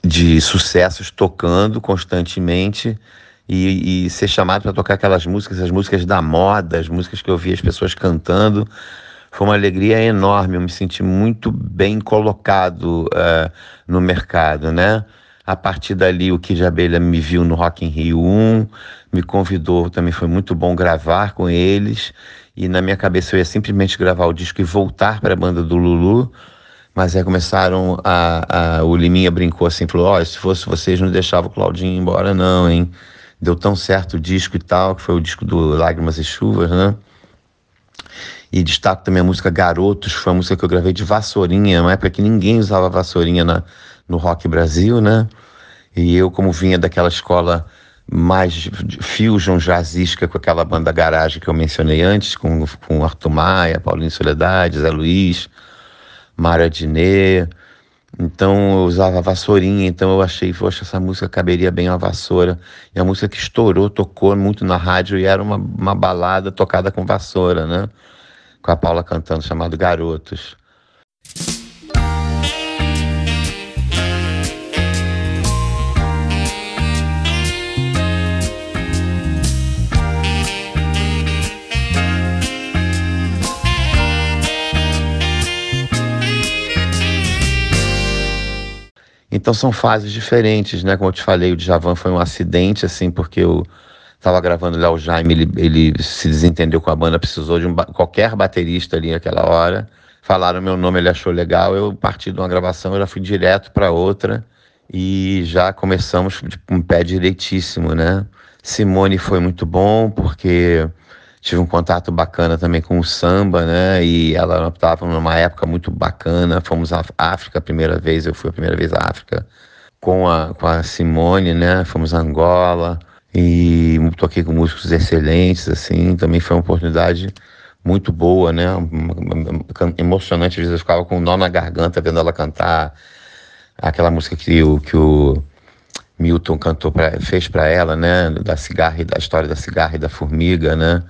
Speaker 3: de sucessos tocando constantemente e, e ser chamado para tocar aquelas músicas, as músicas da moda, as músicas que eu via as pessoas cantando, foi uma alegria enorme. Eu me senti muito bem colocado uh, no mercado, né? A partir dali, o Kid Abelha me viu no Rock in Rio 1, me convidou, também foi muito bom gravar com eles. E na minha cabeça eu ia simplesmente gravar o disco e voltar para a banda do Lulu. Mas aí começaram a, a o Liminha brincou assim, falou: "Ó, oh, se fosse vocês não deixava o Claudinho embora não, hein?" Deu tão certo o disco e tal, que foi o disco do Lágrimas e Chuvas, né? E destaco também a música Garotos, foi uma música que eu gravei de vassourinha, uma época que ninguém usava vassourinha na, no Rock Brasil, né? E eu, como vinha daquela escola mais fusion jazzística com aquela banda garagem que eu mencionei antes, com, com Arthur Maia, Paulinho Soledade, Zé Luiz, Mara Diné. Então eu usava vassourinha, então eu achei, poxa, essa música caberia bem a vassoura. E a música que estourou, tocou muito na rádio e era uma, uma balada tocada com vassoura, né? Com a Paula cantando, chamado Garotos. Então são fases diferentes, né? Como eu te falei, o Djavan foi um acidente, assim, porque eu estava gravando Léo Jaime, ele, ele se desentendeu com a banda, precisou de um, qualquer baterista ali naquela hora. Falaram meu nome, ele achou legal, eu parti de uma gravação, eu já fui direto para outra e já começamos com um pé direitíssimo, né? Simone foi muito bom porque tive um contato bacana também com o samba, né? E ela estava numa época muito bacana. Fomos à África a primeira vez, eu fui a primeira vez à África com a, com a Simone, né? Fomos a Angola e toquei com músicos excelentes, assim. Também foi uma oportunidade muito boa, né? Emocionante. Às vezes eu ficava com um nó na garganta vendo ela cantar aquela música que o, que o Milton cantou pra, fez para ela, né? Da cigarra e da história da cigarra e da formiga, né?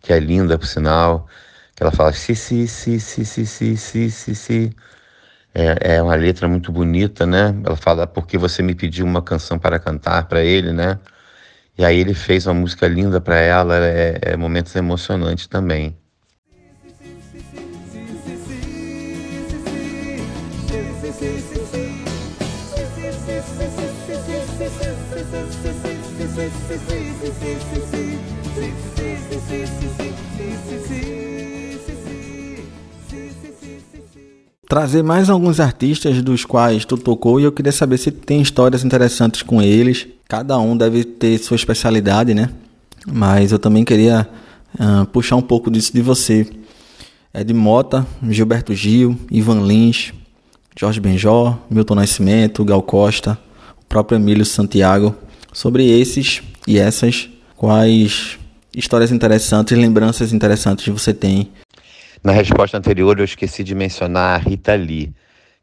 Speaker 3: Que é linda, por sinal, que ela fala si, si, si, si, si, si, si, si, si. É, é uma letra muito bonita, né? Ela fala porque você me pediu uma canção para cantar para ele, né? E aí ele fez uma música linda para ela, é, é momentos emocionantes também.
Speaker 2: Trazer mais alguns artistas dos quais tu tocou e eu queria saber se tem histórias interessantes com eles. Cada um deve ter sua especialidade, né? mas eu também queria uh, puxar um pouco disso de você. É de Mota, Gilberto Gil, Ivan Lins, Jorge Benjó, Milton Nascimento, Gal Costa, o próprio Emílio Santiago. Sobre esses e essas, quais histórias interessantes, lembranças interessantes você tem?
Speaker 3: Na resposta anterior, eu esqueci de mencionar a Rita Lee,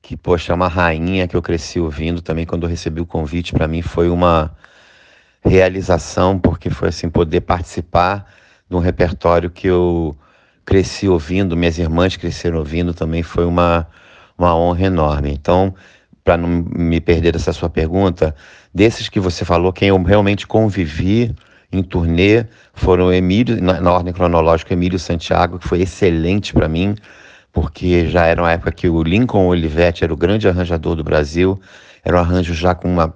Speaker 3: que, poxa, é uma rainha que eu cresci ouvindo também quando eu recebi o convite. Para mim foi uma realização, porque foi assim, poder participar de um repertório que eu cresci ouvindo, minhas irmãs cresceram ouvindo também, foi uma, uma honra enorme. Então, para não me perder dessa sua pergunta, desses que você falou, quem eu realmente convivi em turnê foram Emílio, na, na ordem cronológica, Emílio Santiago, que foi excelente para mim, porque já era uma época que o Lincoln Olivetti era o grande arranjador do Brasil, era um arranjo já com uma,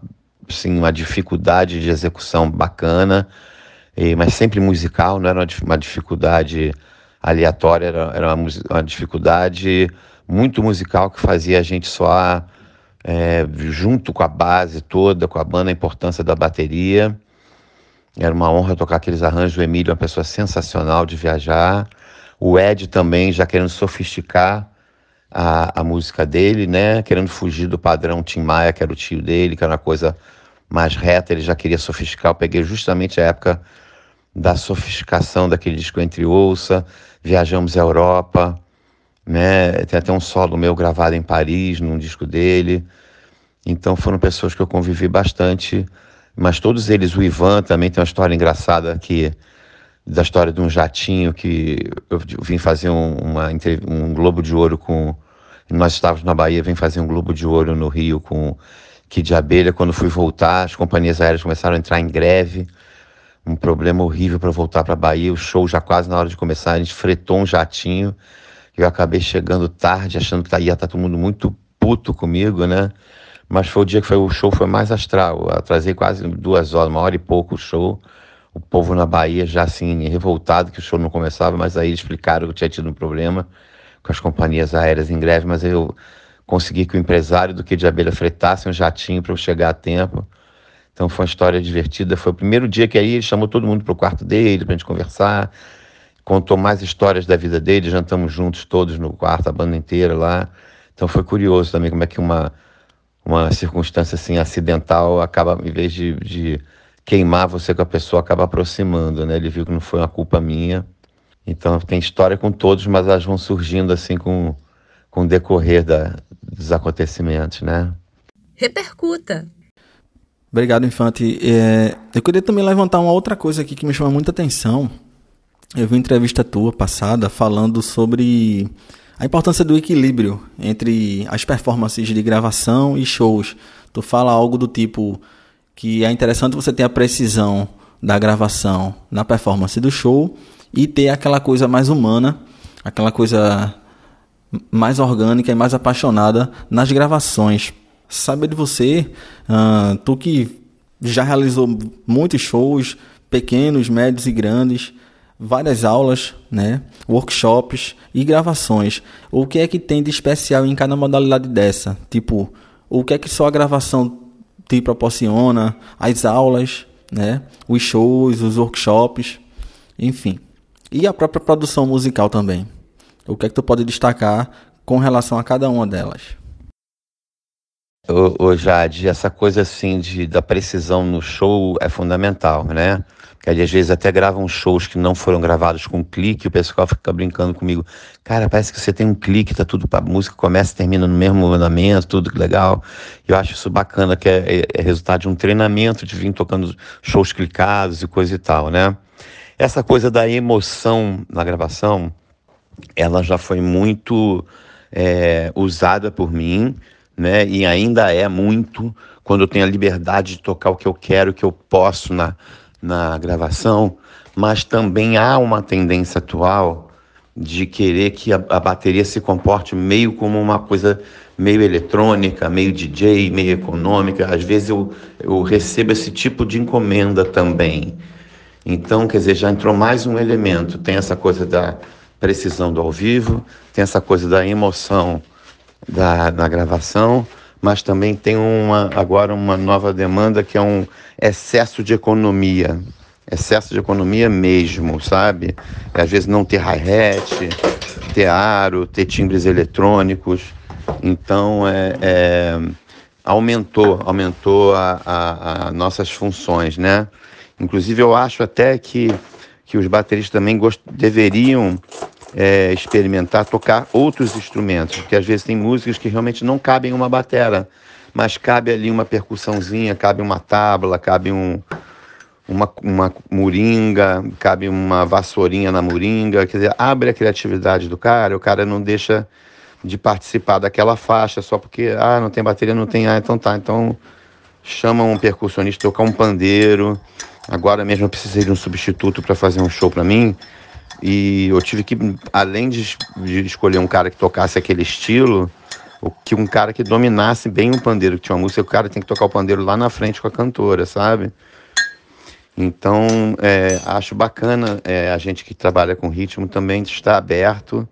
Speaker 3: assim, uma dificuldade de execução bacana, e, mas sempre musical, não era uma, uma dificuldade aleatória, era, era uma, uma, dificuldade muito musical que fazia a gente soar é, junto com a base toda, com a banda, a importância da bateria. Era uma honra tocar aqueles arranjos. O Emílio é uma pessoa sensacional de viajar. O Ed também, já querendo sofisticar a, a música dele, né? Querendo fugir do padrão Tim Maia, que era o tio dele, que era uma coisa mais reta. Ele já queria sofisticar. Eu peguei justamente a época da sofisticação daquele disco Entre Ouça. Viajamos à Europa, né? Tem até um solo meu gravado em Paris, num disco dele. Então foram pessoas que eu convivi bastante mas todos eles, o Ivan também tem uma história engraçada que da história de um jatinho que eu vim fazer um, uma, um Globo de Ouro com. Nós estávamos na Bahia, vim fazer um Globo de Ouro no Rio com Kid de Abelha. Quando fui voltar, as companhias aéreas começaram a entrar em greve. Um problema horrível para voltar para a Bahia. O show já quase na hora de começar, a gente fretou um jatinho. Eu acabei chegando tarde, achando que tá, ia estar tá todo mundo muito puto comigo, né? Mas foi o dia que foi, o show foi mais astral. Eu atrasei quase duas horas, uma hora e pouco o show. O povo na Bahia já assim, revoltado que o show não começava, mas aí explicaram que tinha tido um problema com as companhias aéreas em greve, mas eu consegui que o empresário do que de abelha fretasse um jatinho para eu chegar a tempo. Então foi uma história divertida. Foi o primeiro dia que aí ele chamou todo mundo para o quarto dele para a gente conversar, contou mais histórias da vida dele, jantamos juntos todos no quarto, a banda inteira lá. Então foi curioso também como é que uma uma circunstância assim acidental acaba, em vez de, de queimar você com a pessoa, acaba aproximando, né? Ele viu que não foi uma culpa minha. Então tem história com todos, mas elas vão surgindo assim com, com o decorrer da, dos acontecimentos, né?
Speaker 1: Repercuta.
Speaker 2: Obrigado, Infante. É, eu queria também levantar uma outra coisa aqui que me chama muita atenção. Eu vi uma entrevista tua passada falando sobre a importância do equilíbrio entre as performances de gravação e shows. Tu fala algo do tipo que é interessante você ter a precisão da gravação na performance do show e ter aquela coisa mais humana, aquela coisa mais orgânica e mais apaixonada nas gravações. Saber de você, uh, tu que já realizou muitos shows, pequenos, médios e grandes, várias aulas, né, workshops e gravações. O que é que tem de especial em cada modalidade dessa? Tipo, o que é que só a gravação te proporciona, as aulas, né, os shows, os workshops, enfim. E a própria produção musical também. O que é que tu pode destacar com relação a cada uma delas?
Speaker 3: Ô, Jade, essa coisa assim de, da precisão no show é fundamental, né? Que às vezes até gravam shows que não foram gravados com clique, o pessoal fica brincando comigo. Cara, parece que você tem um clique, tá tudo, a música começa e termina no mesmo andamento, tudo legal. Eu acho isso bacana, que é, é, é, resultado de um treinamento, de vir tocando shows clicados e coisa e tal, né? Essa coisa da emoção na gravação, ela já foi muito é, usada por mim, né? E ainda é muito quando eu tenho a liberdade de tocar o que eu quero, o que eu posso na na gravação, mas também há uma tendência atual de querer que a, a, bateria se comporte meio como uma coisa meio eletrônica, meio DJ, meio econômica. Às vezes eu, eu recebo esse tipo de encomenda também. Então, quer dizer, já entrou mais um elemento. Tem essa coisa da precisão do ao vivo, tem essa coisa da emoção da, na gravação, mas também tem uma, agora uma nova demanda que é um excesso de economia. excesso de economia mesmo, sabe? Às vezes não ter hi-hat, ter aro, ter timbres eletrônicos. Então, é, é aumentou, aumentou a, a, a, nossas funções, né? Inclusive, eu acho até que, que os bateristas também deveriam é, experimentar tocar outros instrumentos, porque às vezes tem músicas que realmente não cabem uma batera, mas cabe ali uma percussãozinha, cabe uma tábua, cabe um, uma, uma moringa, cabe uma vassourinha na moringa, quer dizer, abre a criatividade do cara, o cara não deixa de participar daquela faixa só porque, ah, não tem bateria, não tem, ah, então tá, então chama um percussionista tocar um pandeiro. Agora mesmo eu precisei de um substituto para fazer um show para mim e eu tive que, além de, de, escolher um cara que tocasse aquele estilo, que um cara que dominasse bem o pandeiro, que tinha uma música, o cara tem que tocar o pandeiro lá na frente com a cantora, sabe? Então, é, acho bacana é, a gente que trabalha com ritmo também estar aberto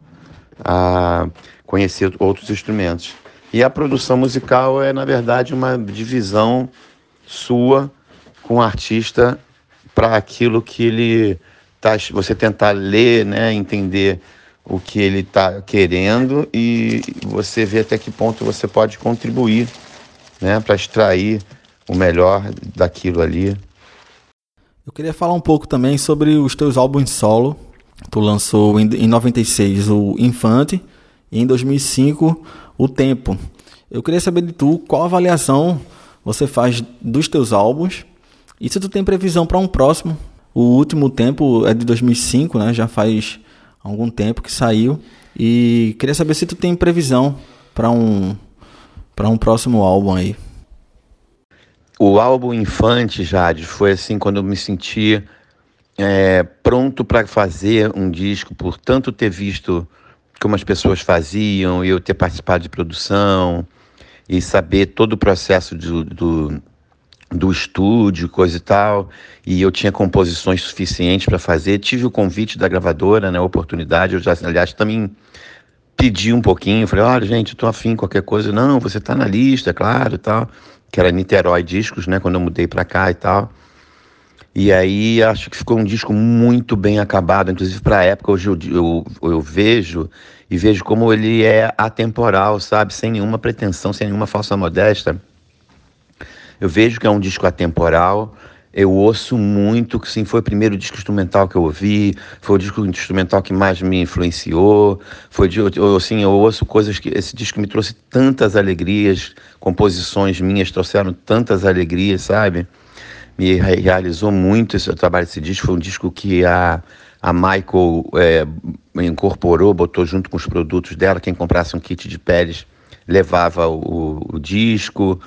Speaker 3: a conhecer outros instrumentos. E a produção musical é, na verdade, uma divisão sua com o artista para aquilo que ele tá, você tentar ler, né, entender o que ele está querendo e você ver até que ponto você pode contribuir, né, para extrair o melhor daquilo ali.
Speaker 2: Eu queria falar um pouco também sobre os teus álbuns solo. Tu lançou em 96 o Infante e em 2005 o Tempo. Eu queria saber de tu qual avaliação você faz dos teus álbuns e se tu tem previsão para um próximo. O último tempo é de 2005, né? Já faz algum tempo que saiu e queria saber se tu tem previsão para um para um próximo álbum aí.
Speaker 3: O álbum Infante, Jade, foi assim quando eu me senti é, pronto para fazer um disco, por tanto ter visto como as pessoas faziam, eu ter participado de produção, e saber todo o processo do, do, do estúdio, coisa e tal, e eu tinha composições suficientes para fazer. Tive o convite da gravadora, né, a oportunidade, eu já, aliás, também pedi um pouquinho, falei, olha, gente, tô afim qualquer coisa. Não, você tá na lista, claro, e tal que era Niterói Discos, né, quando eu mudei para cá e tal. E aí acho que ficou um disco muito bem acabado, inclusive para a época hoje eu, eu, eu, vejo e vejo como ele é atemporal, sabe, sem nenhuma pretensão, sem nenhuma falsa modéstia. Eu vejo que é um disco atemporal, eu ouço muito, que sim, foi o primeiro disco instrumental que eu ouvi, foi o disco instrumental que mais me influenciou, foi eu, assim, eu ouço coisas que esse disco me trouxe tantas alegrias, composições minhas trouxeram tantas alegrias, sabe? Me realizou muito esse trabalho desse disco, foi um disco que a a Michael é, incorporou, botou junto com os produtos dela, quem comprasse um kit de peles levava o, o disco,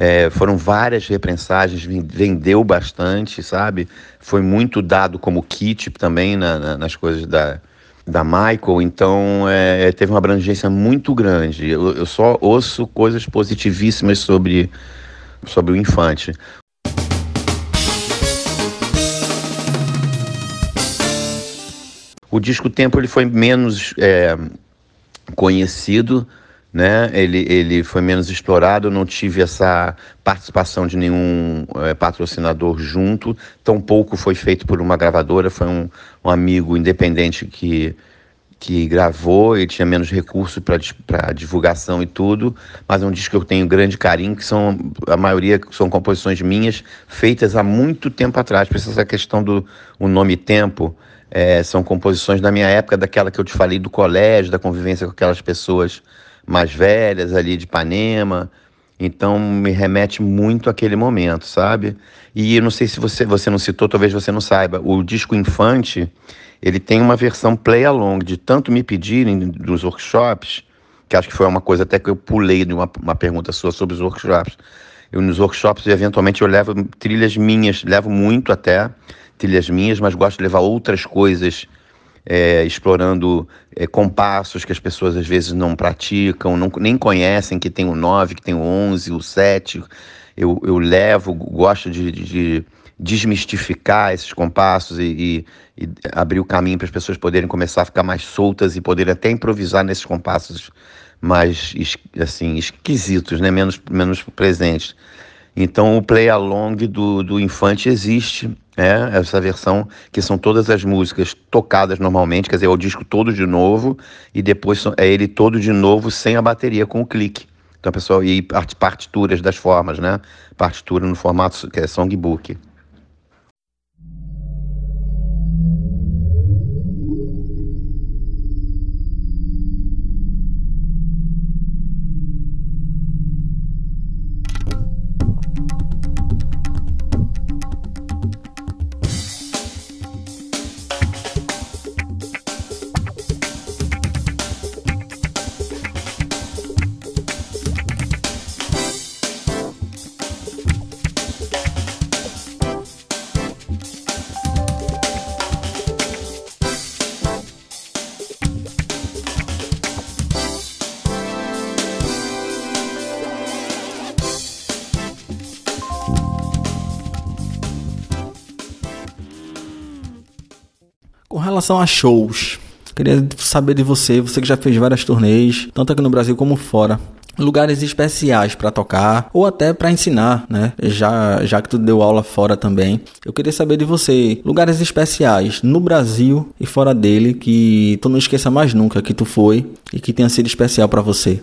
Speaker 3: é, foram várias reprensagens, vendeu bastante, sabe? Foi muito dado como kit também na, na, nas coisas da, da Michael, então é, teve uma abrangência muito grande. Eu, eu, só ouço coisas positivíssimas sobre, sobre o Infante. O disco Tempo ele foi menos é, conhecido, né? Ele, ele foi menos explorado, não tive essa participação de nenhum é, patrocinador junto, tampouco foi feito por uma gravadora, foi um, um amigo independente que, que gravou e tinha menos recurso para divulgação e tudo, mas é um disco que eu tenho grande carinho, que são, a maioria são composições minhas, feitas há muito tempo atrás, por isso essa questão do o nome Tempo, é, são composições da minha época, daquela que eu te falei do colégio, da convivência com aquelas pessoas mais velhas ali de Ipanema. Então me remete muito àquele momento, sabe? E não sei se você, você não citou, talvez você não saiba, o disco Infante, ele tem uma versão play along, de tanto me pedirem dos workshops, que acho que foi uma coisa até que eu pulei de uma, uma pergunta sua sobre os workshops. Eu nos workshops, eventualmente, eu levo trilhas minhas, levo muito até trilhas minhas, mas gosto de levar outras coisas é, explorando é, compassos que as pessoas às vezes não praticam, não, nem conhecem que tem o 9, que tem o 11, o 7. Eu, eu levo, gosto de, de desmistificar esses compassos e, e, e abrir o caminho para as pessoas poderem começar a ficar mais soltas e poderem até improvisar nesses compassos mais assim esquisitos, né? menos, menos presentes. Então o play along do, do Infante existe, né? Essa versão que são todas as músicas tocadas normalmente, quer dizer, é o disco todo de novo e depois é ele todo de novo sem a bateria com o clique. Então, pessoal, e partituras das formas, né? Partitura no formato que é songbook.
Speaker 2: Relação a shows, queria saber de você, você que já fez várias turnês, tanto aqui no Brasil como fora. Lugares especiais para tocar ou até para ensinar, né? Já, já que tu deu aula fora também. Eu queria saber de você, lugares especiais no Brasil e fora dele que tu não esqueça mais nunca que tu foi e que tenha sido especial para você.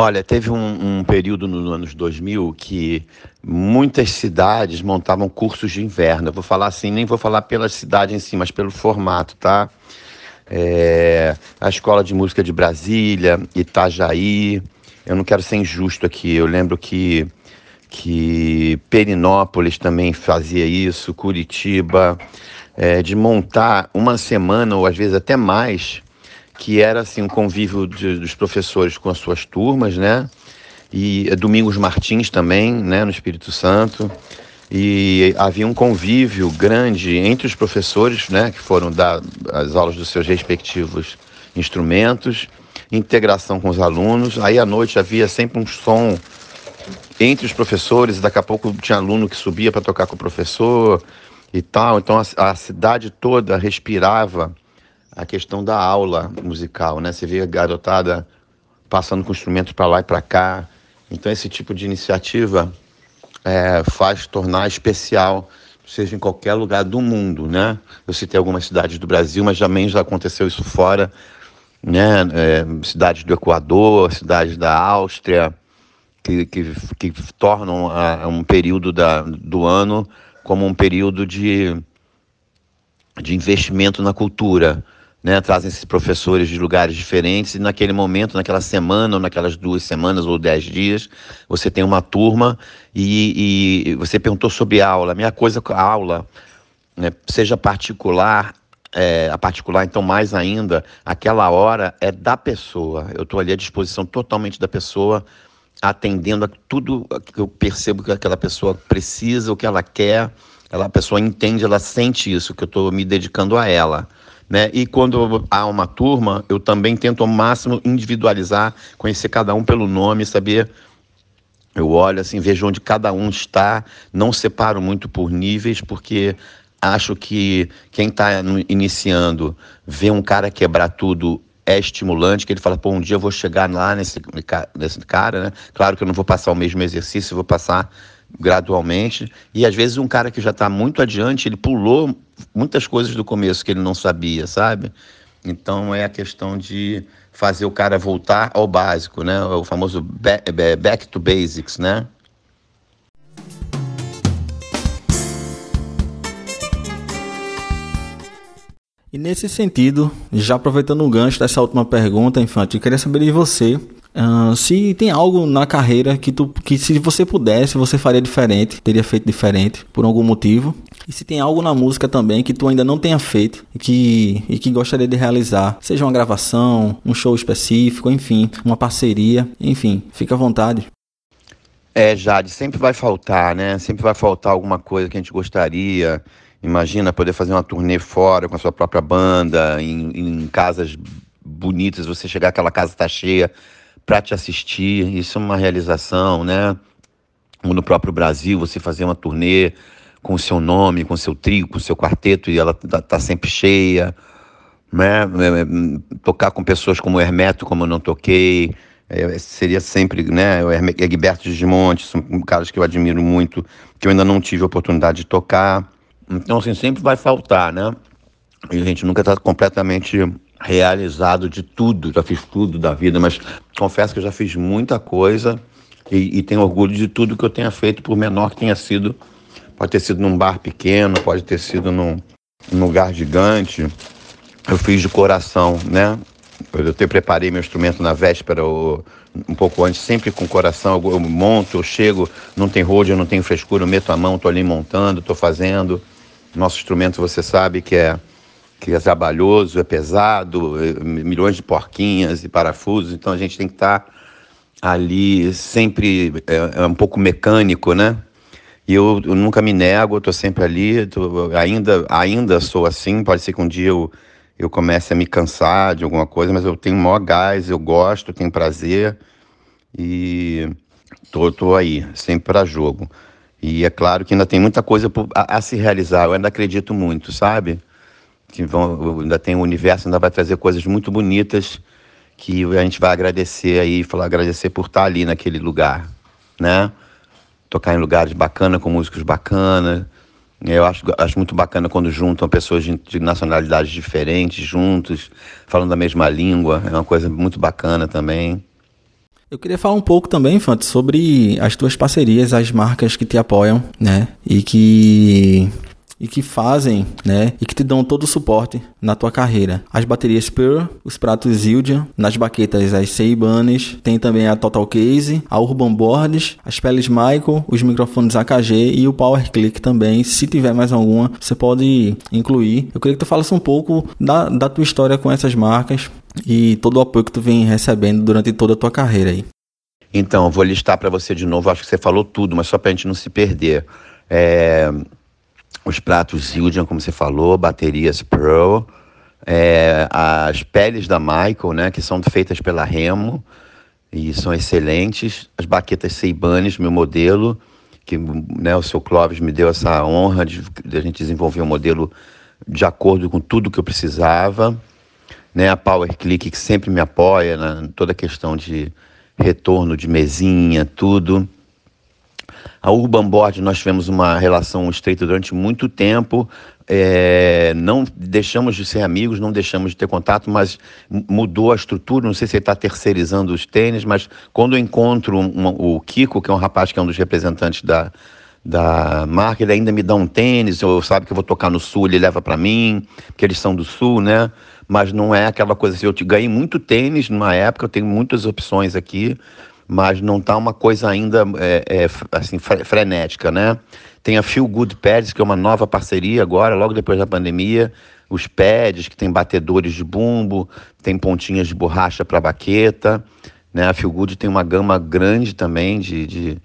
Speaker 3: Olha, teve um, um, período nos anos 2000 que muitas cidades montavam cursos de inverno. Eu vou falar assim, nem vou falar pela cidade em si, mas pelo formato, tá? É, a Escola de Música de Brasília, Itajaí. Eu não quero ser injusto aqui. Eu lembro que, que Perinópolis também fazia isso, Curitiba, é, de montar uma semana ou às vezes até mais que era assim um convívio de, dos professores com as suas turmas, né? E Domingos Martins também, né, no Espírito Santo. E havia um convívio grande entre os professores, né, que foram dar as aulas dos seus respectivos instrumentos, integração com os alunos. Aí à noite havia sempre um som entre os professores, daqui a pouco tinha aluno que subia para tocar com o professor e tal. Então a, a cidade toda respirava a questão da aula musical, né? Você vê a garotada passando com instrumentos para lá e para cá. Então esse tipo de iniciativa é, faz tornar especial, seja em qualquer lugar do mundo, né? Eu citei algumas cidades do Brasil, mas também já aconteceu isso fora, né? É, cidades do Equador, cidades da Áustria, que, que, que tornam a, um período da, do ano como um período de, de investimento na cultura né, trazem esses professores de lugares diferentes e naquele momento, naquela semana ou naquelas duas semanas ou dez dias, você tem uma turma e, e você perguntou sobre aula. A minha coisa com a aula, né, seja particular, é, a particular, então mais ainda, aquela hora é da pessoa. Eu estou ali à disposição totalmente da pessoa, atendendo a tudo que eu percebo que aquela pessoa precisa, o que ela quer. Ela, a pessoa entende, ela sente isso, que eu estou me dedicando a ela. Né? E quando há uma turma, eu também tento ao máximo individualizar, conhecer cada um pelo nome, saber. Eu olho assim, vejo onde cada um está, não separo muito por níveis, porque acho que quem está iniciando vê um cara quebrar tudo é estimulante, que ele fala, pô, um dia eu vou chegar lá nesse, nesse cara, né? Claro que eu não vou passar o mesmo exercício, vou passar gradualmente. E às vezes um cara que já está muito adiante, ele pulou muitas coisas do começo que ele não sabia, sabe? Então é a questão de fazer o cara voltar ao básico, né? O famoso back to basics, né?
Speaker 2: E nesse sentido, já aproveitando o gancho dessa última pergunta, Infante, eu queria saber de você Uh, se tem algo na carreira que tu que se você pudesse você faria diferente teria feito diferente por algum motivo. E se tem algo na música também que tu ainda não tenha feito e que, e que gostaria de realizar seja uma gravação um show específico enfim uma parceria enfim fica à vontade.
Speaker 3: É Jade sempre vai faltar né? Sempre vai faltar alguma coisa que a gente gostaria. Imagina poder fazer uma turnê fora com a sua própria banda em, em casas bonitas você chegar aquela casa tá cheia para te assistir. Isso é uma realização, né? No próprio Brasil, você fazer uma turnê com o seu nome, com o seu trio, com o seu quarteto e ela tá, tá sempre cheia, né? É, é, tocar com pessoas como Hermeto, como eu não toquei, é, seria sempre, né, o Egberto Gismonte, são caras que eu admiro muito, que eu ainda não tive a oportunidade de tocar. Então, assim, sempre vai faltar, né? E a gente nunca está completamente realizado de tudo, já fiz tudo da vida, mas confesso que eu já fiz muita coisa e, e tenho orgulho de tudo que eu tenha feito, por menor que tenha sido. Pode ter sido num bar pequeno, pode ter sido num, num lugar gigante. Eu fiz de coração, né? Eu te preparei meu instrumento na véspera, ou um pouco antes, sempre com coração. Eu, monto, eu chego, não tem road, não tenho frescura, eu meto a mão, estou ali montando, estou fazendo. Nosso instrumento, você sabe que é que é trabalhoso, é pesado, é, milhões de porquinhas e parafusos, então a gente tem que estar tá ali sempre é, é, um pouco mecânico, né? E eu, eu nunca me nego, eu sempre ali, tô, ainda, ainda sou assim, pode ser que um dia eu, eu comece a me cansar de alguma coisa, mas eu tenho maior gás, eu gosto, tenho prazer e tô, tô aí, sempre para jogo. E é claro que ainda tem muita coisa a, a se realizar, eu ainda acredito muito, sabe? Que vão, ainda tem o universo, ainda vai trazer coisas muito bonitas que a gente vai agradecer aí, falar agradecer por estar ali naquele lugar, né? Tocar em lugares bacanas, com músicos bacanas. Eu acho, acho muito bacana quando juntam pessoas de, de nacionalidades diferentes juntos, falando a mesma língua. É uma coisa muito bacana também.
Speaker 2: Eu queria falar um pouco também, Fante, sobre as tuas parcerias, as marcas que te apoiam, né? E que e que fazem, né, e que te dão todo o suporte na tua carreira. As baterias Pearl, os pratos Zildjian, nas baquetas as Seibanes, tem também a Total Case, a Urban Boards, as peles Michael, os microfones AKG e o Power Click também. Se tiver mais alguma, você pode incluir. Eu queria que tu falasse um pouco da, da tua história com essas marcas e todo o apoio que tu vem recebendo durante toda a tua carreira aí.
Speaker 3: Então, vou listar para você de novo, acho que você falou tudo, mas só para a gente não se perder. É, os pratos Zildjian, como você falou, baterias Pro, é, as peles da Michael, né, que são feitas pela Remo e são excelentes, as baquetas Seibanes, meu modelo, que né, o seu Clóvis me deu essa honra de, de a gente desenvolver um modelo de acordo com tudo que eu precisava, né, a Power Click que sempre me apoia na toda a questão de retorno de mesinha, tudo. A Urban Board, nós tivemos uma relação estreita durante muito tempo. É, não deixamos de ser amigos, não deixamos de ter contato, mas mudou a estrutura. Não sei se ele está terceirizando os tênis, mas quando eu encontro um, o Kiko, que é um rapaz que é um dos representantes da, da marca, ele ainda me dá um tênis, ou sabe que eu vou tocar no sul, ele leva para mim, porque eles são do sul, né? Mas não é aquela coisa assim, eu te ganhei muito tênis numa época, eu tenho muitas opções aqui, mas não está uma coisa ainda é, é, assim frenética, né? Tem a Feel Good Pads, que é uma nova parceria agora, logo depois da pandemia. Os pads, que tem batedores de bumbo, tem pontinhas de borracha para baqueta. Né? A Feel Good tem uma gama grande também de, de,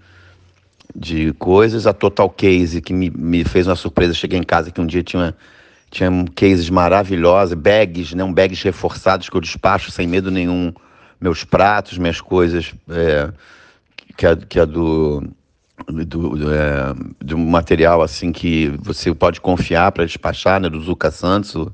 Speaker 3: de coisas. A Total Case, que me, me fez uma surpresa. Cheguei em casa que um dia tinha, tinha cases maravilhosos, bags, né? um bags reforçados que eu despacho sem medo nenhum meus pratos, minhas coisas, é, que, é, que é do, do, é, material assim que você pode confiar para despachar, né, do Zuka Santos,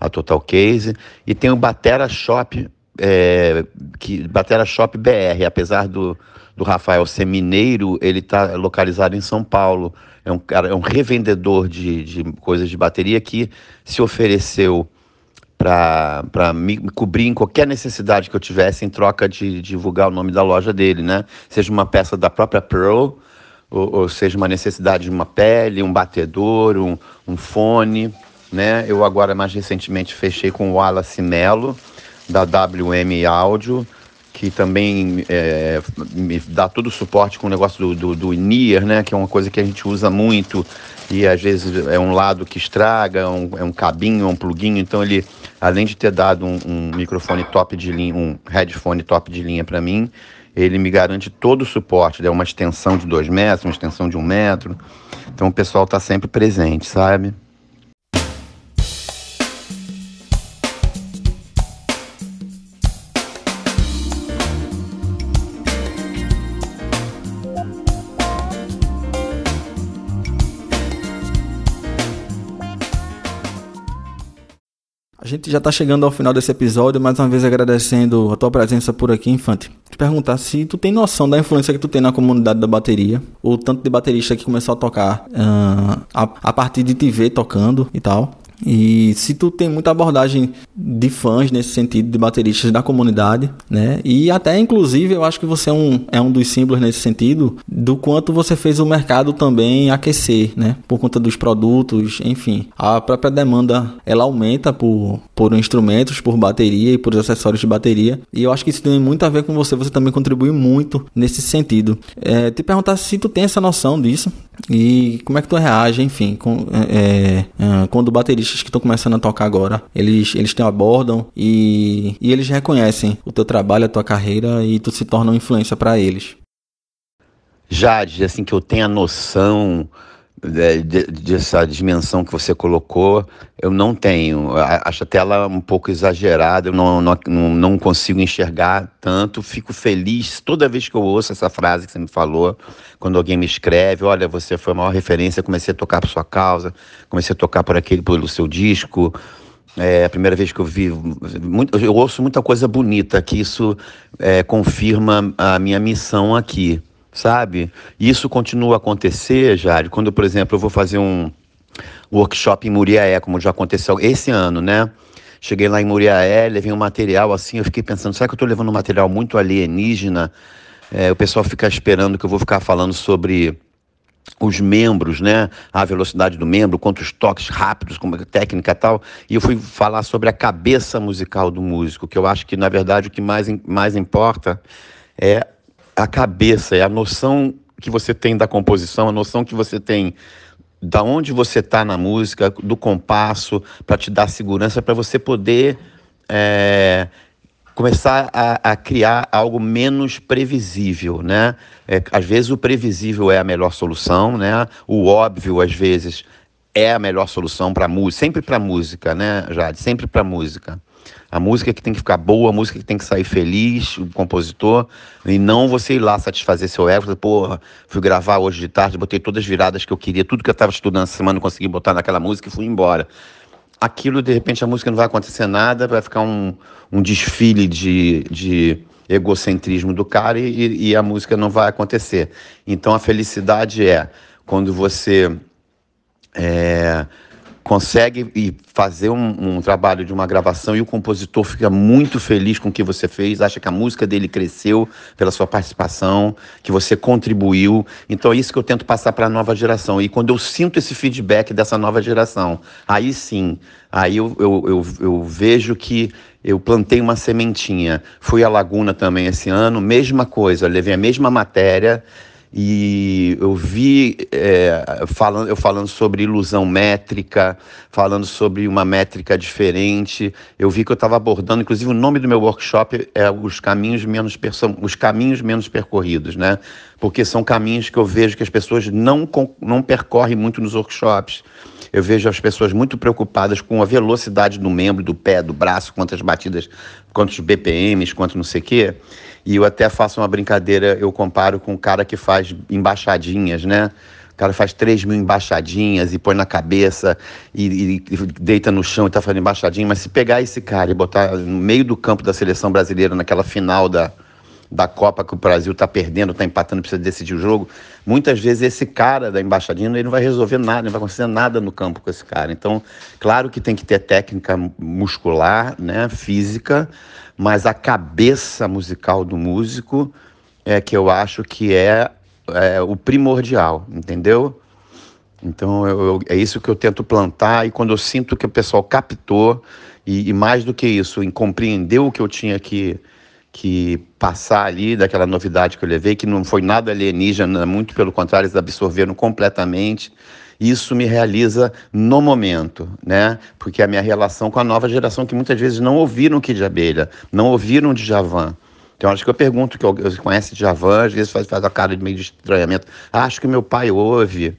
Speaker 3: a Total Case, e tem o Batera Shop, é, que, Batera Shop BR, apesar do, do Rafael ser mineiro, ele está localizado em São Paulo. É um, cara, é um revendedor de, de coisas de bateria que se ofereceu para me cobrir em qualquer necessidade que eu tivesse em troca de, divulgar o nome da loja dele, né? Seja uma peça da própria Pearl, ou, ou seja uma necessidade de uma pele, um batedor, um, um, fone, né? Eu agora mais recentemente fechei com o Wallace Melo, da WM Áudio, que também é, me dá todo o suporte com o negócio do, do, do né? Que é uma coisa que a gente usa muito e às vezes é um lado que estraga, um, é um cabinho, um pluguinho, então ele, além de ter dado um, um microfone top de linha, um headphone top de linha para mim, ele me garante todo o suporte, é uma extensão de dois metros, uma extensão de um metro, então o pessoal está sempre presente, sabe?
Speaker 2: Gente já está chegando ao final desse episódio, mais uma vez agradecendo a tua presença por aqui, Infante. Te perguntar se tu tem noção da influência que tu tem na comunidade da bateria, o tanto de baterista que começou a tocar uh, a, a partir de te ver tocando e tal. E se tu tem muita abordagem de fãs nesse sentido, de bateristas da comunidade, né? E até, inclusive, eu acho que você é um, é um dos símbolos nesse sentido, do quanto você fez o mercado também aquecer, né? Por conta dos produtos, enfim. A própria demanda, ela aumenta por, por instrumentos, por bateria e por acessórios de bateria. E eu acho que isso tem muito a ver com você, você também contribui muito nesse sentido. É, te perguntar se tu tem essa noção disso, e como é que tu reage, enfim, com, é, é, quando bateristas que estão começando a tocar agora, eles, eles te abordam e, e eles reconhecem o teu trabalho, a tua carreira e tu se torna uma influência para eles?
Speaker 3: Jade, assim que eu tenha noção de, de, dessa dimensão que você colocou, eu não tenho. Acho até ela um pouco exagerada, eu não, não, não consigo enxergar tanto. Fico feliz toda vez que eu ouço essa frase que você me falou, quando alguém me escreve: Olha, você foi a maior referência, comecei a tocar por sua causa, comecei a tocar por aquele, pelo seu disco. É a primeira vez que eu vi. Muito, eu ouço muita coisa bonita, que isso é, confirma a minha missão aqui sabe? Isso continua a acontecer, Jari, quando, por exemplo, eu vou fazer um workshop em Muriaé, como já aconteceu esse ano, né? Cheguei lá em Muriaé, levei um material assim, eu fiquei pensando, será que eu estou levando um material muito alienígena? É, o pessoal fica esperando que eu vou ficar falando sobre os membros, né? A velocidade do membro, quantos toques rápidos, como é técnica e tal. E eu fui falar sobre a cabeça musical do músico, que eu acho que, na verdade, o que mais, mais importa é a cabeça, é a noção que você tem da composição, a noção que você tem da onde você está na música, do compasso, para te dar segurança, para você poder é, começar a, a, criar algo menos previsível, né? É, às vezes o previsível é a melhor solução, né? O óbvio, às vezes, é a melhor solução para música, sempre para música, né, Jade? Sempre para música. A música que tem que ficar boa, a música que tem que sair feliz, o compositor, e não você ir lá satisfazer seu ego, porra, fui gravar hoje de tarde, botei todas as viradas que eu queria, tudo que eu estava estudando essa semana, consegui botar naquela música e fui embora. Aquilo, de repente, a música não vai acontecer nada, vai ficar um, um desfile de, de egocentrismo do cara e, e a música não vai acontecer. Então a felicidade é quando você. É, consegue fazer um, um, trabalho de uma gravação e o compositor fica muito feliz com o que você fez, acha que a música dele cresceu pela sua participação, que você contribuiu. Então é isso que eu tento passar para a nova geração. E quando eu sinto esse feedback dessa nova geração, aí sim, aí eu, eu, eu, eu vejo que eu plantei uma sementinha. Fui à Laguna também esse ano, mesma coisa, levei a mesma matéria e eu vi é, falando, eu falando sobre ilusão métrica, falando sobre uma métrica diferente. Eu vi que eu estava abordando, inclusive o nome do meu workshop é os caminhos menos os caminhos menos percorridos, né? Porque são caminhos que eu vejo que as pessoas não não percorrem muito nos workshops. Eu vejo as pessoas muito preocupadas com a velocidade do membro, do pé, do braço, quantas batidas, quantos BPMs, quanto não sei o quê. E eu até faço uma brincadeira, eu comparo com o cara que faz embaixadinhas, né? O cara faz 3 mil embaixadinhas e põe na cabeça e, e, deita no chão e tá fazendo embaixadinha. Mas se pegar esse cara e botar no meio do campo da seleção brasileira, naquela final da, da Copa que o Brasil está perdendo, está empatando, precisa decidir o jogo, muitas vezes esse cara da embaixadinha ele não vai resolver nada, não vai acontecer nada no campo com esse cara. Então, claro que tem que ter técnica muscular, né, física, mas a cabeça musical do músico é que eu acho que é, é o primordial, entendeu? Então eu, eu, é isso que eu tento plantar e quando eu sinto que o pessoal captou e, e, mais do que isso, em compreender o que eu tinha que, que passar ali daquela novidade que eu levei, que não foi nada alienígena, muito pelo contrário, eles absorveram completamente isso me realiza no momento, né? Porque a minha relação com a nova geração que muitas vezes não ouviram Kid de Abelha, não ouviram de Javan. Então, acho que eu pergunto que você conhece Javan, às vezes faz, faz a cara de meio de estranhamento. Acho que meu pai ouve,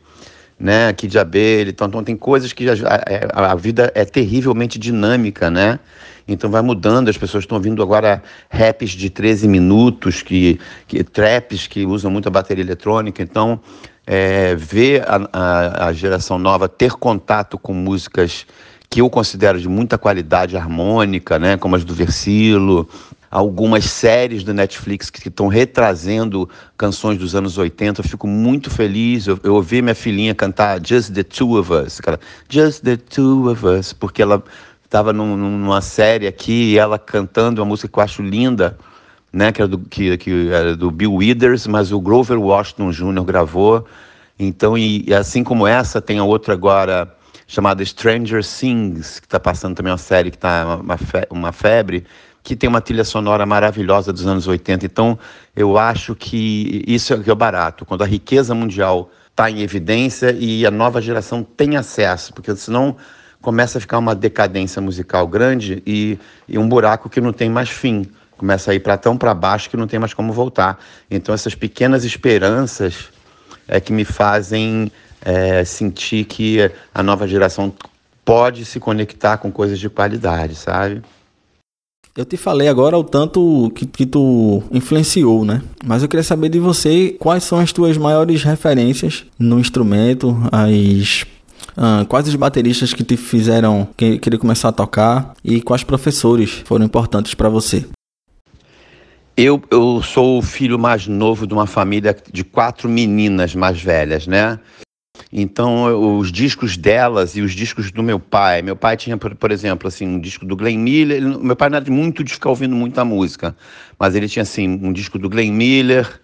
Speaker 3: né? Kid de Abelha. Então, então tem coisas que a, é, a, a vida é terrivelmente dinâmica, né? Então vai mudando, as pessoas estão ouvindo agora raps de 13 minutos, que, que traps que usam muita bateria eletrônica. Então é, ver a, a, a, geração nova ter contato com músicas que eu considero de muita qualidade harmônica, né, como as do Versilo, algumas séries do Netflix que estão retrazendo canções dos anos 80. Eu fico muito feliz. Eu, eu ouvi minha filhinha cantar Just the Two of Us, cara, Just the Two of Us, porque ela estava num, numa série aqui e ela cantando uma música que eu acho linda, né, que era do, que, que era do Bill Withers, mas o Grover Washington Jr. gravou. Então, e, e assim como essa, tem a outra agora chamada Stranger Things, que está passando também uma série que está uma, uma febre, que tem uma trilha sonora maravilhosa dos anos 80. Então, eu acho que isso é que é barato, quando a riqueza mundial está em evidência e a nova geração tem acesso, porque senão começa a ficar uma decadência musical grande e, e um buraco que não tem mais fim. Começa a ir para tão para baixo que não tem mais como voltar. Então, essas pequenas esperanças é que me fazem é, sentir que a nova geração pode se conectar com coisas de qualidade, sabe?
Speaker 2: Eu te falei agora o tanto que, que tu influenciou, né? Mas eu queria saber de você quais são as tuas maiores referências no instrumento, as ah, quais os bateristas que te fizeram que, querer começar a tocar e quais professores foram importantes para você?
Speaker 3: Eu, eu sou o filho mais novo de uma família de quatro meninas mais velhas, né? Então, os discos delas e os discos do meu pai. Meu pai tinha, por, por exemplo, assim, um disco do Glenn Miller. Ele, meu pai não era muito de ficar ouvindo muita música, mas ele tinha, assim, um disco do Glenn Miller.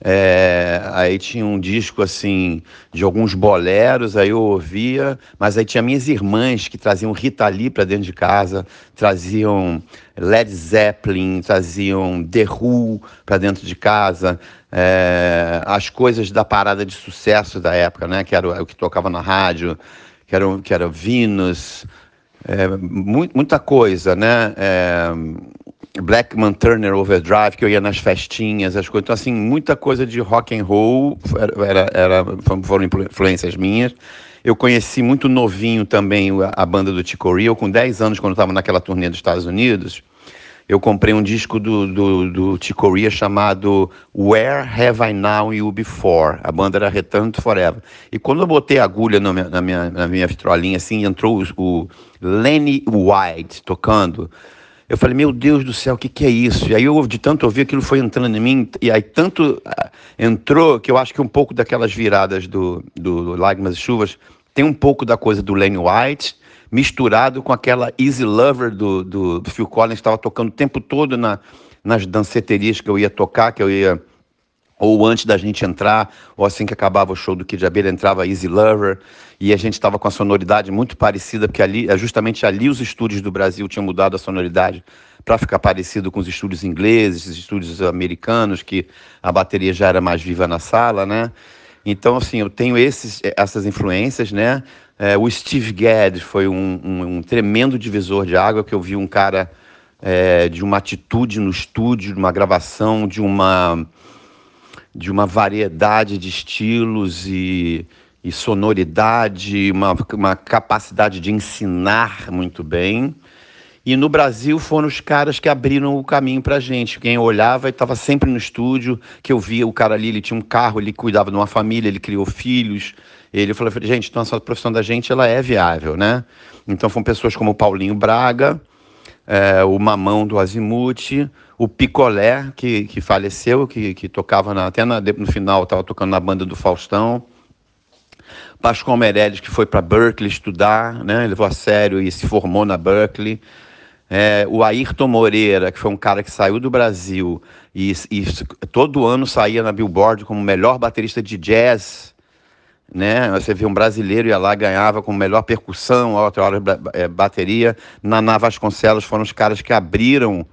Speaker 3: É, aí tinha um disco assim de alguns boleros, aí eu ouvia, mas aí tinha minhas irmãs que traziam Rita Lee para dentro de casa, traziam Led Zeppelin, traziam The Who para dentro de casa é, as coisas da parada de sucesso da época, né? Que era o, que tocava na rádio, que era, que era Venus, é, mu muita coisa, né? Blackman Turner Overdrive, que eu ia nas festinhas, as coisas. Então, assim, muita coisa de rock and roll era, era, foram influências minhas. Eu conheci muito novinho também a, banda do Chico Rio, com 10 anos, quando estava naquela turnê dos Estados Unidos eu comprei um disco do, do, do Chicoria chamado Where Have I Now You Before? A banda era Return to Forever. E quando eu botei a agulha na minha, na minha, na minha vitrolinha, assim, entrou o, o Lenny White tocando. Eu falei, meu Deus do céu, o que, que é isso? E aí eu, de tanto ouvir, aquilo foi entrando em mim, e aí tanto uh, entrou que eu acho que um pouco daquelas viradas do, do Lágrimas e Chuvas tem um pouco da coisa do Lenny White, misturado com aquela Easy Lover do, do Phil Collins, que estava tocando o tempo todo na, nas danceterias que eu ia tocar, que eu ia ou antes da gente entrar, ou assim que acabava o show do Kid Abelha, entrava Easy Lover, e a gente estava com a sonoridade muito parecida, porque ali, é justamente ali os estúdios do Brasil tinham mudado a sonoridade para ficar parecido com os estúdios ingleses, os estúdios americanos, que a bateria já era mais viva na sala, né? Então, assim, eu tenho esses, essas influências, né? É, o Steve Gadd foi um, um, um, tremendo divisor de água que eu vi um cara é, de uma atitude no estúdio, de uma gravação, de uma de uma variedade de estilos e, e sonoridade, uma, uma capacidade de ensinar muito bem. E no Brasil foram os caras que abriram o caminho para gente. Quem olhava estava sempre no estúdio, que eu via o cara ali, ele tinha um carro, ele cuidava de uma família, ele criou filhos, ele falou, gente, então essa profissão da gente ela é viável, né? Então foram pessoas como Paulinho Braga, é, o Mamão do Azimuth, o Picolé, que, que faleceu, que, que tocava na, até na, no final, estava tocando na banda do Faustão. Pascoal Meirelles, que foi para Berkeley estudar, né? levou a sério e se formou na Berkeley. É, o Ayrton Moreira, que foi um cara que saiu do Brasil e, e todo ano saía na Billboard como melhor baterista de jazz né? Você vê um brasileiro ia lá, ganhava com melhor percussão, outra hora é, bateria. Naná Vasconcelos foram os caras que abriram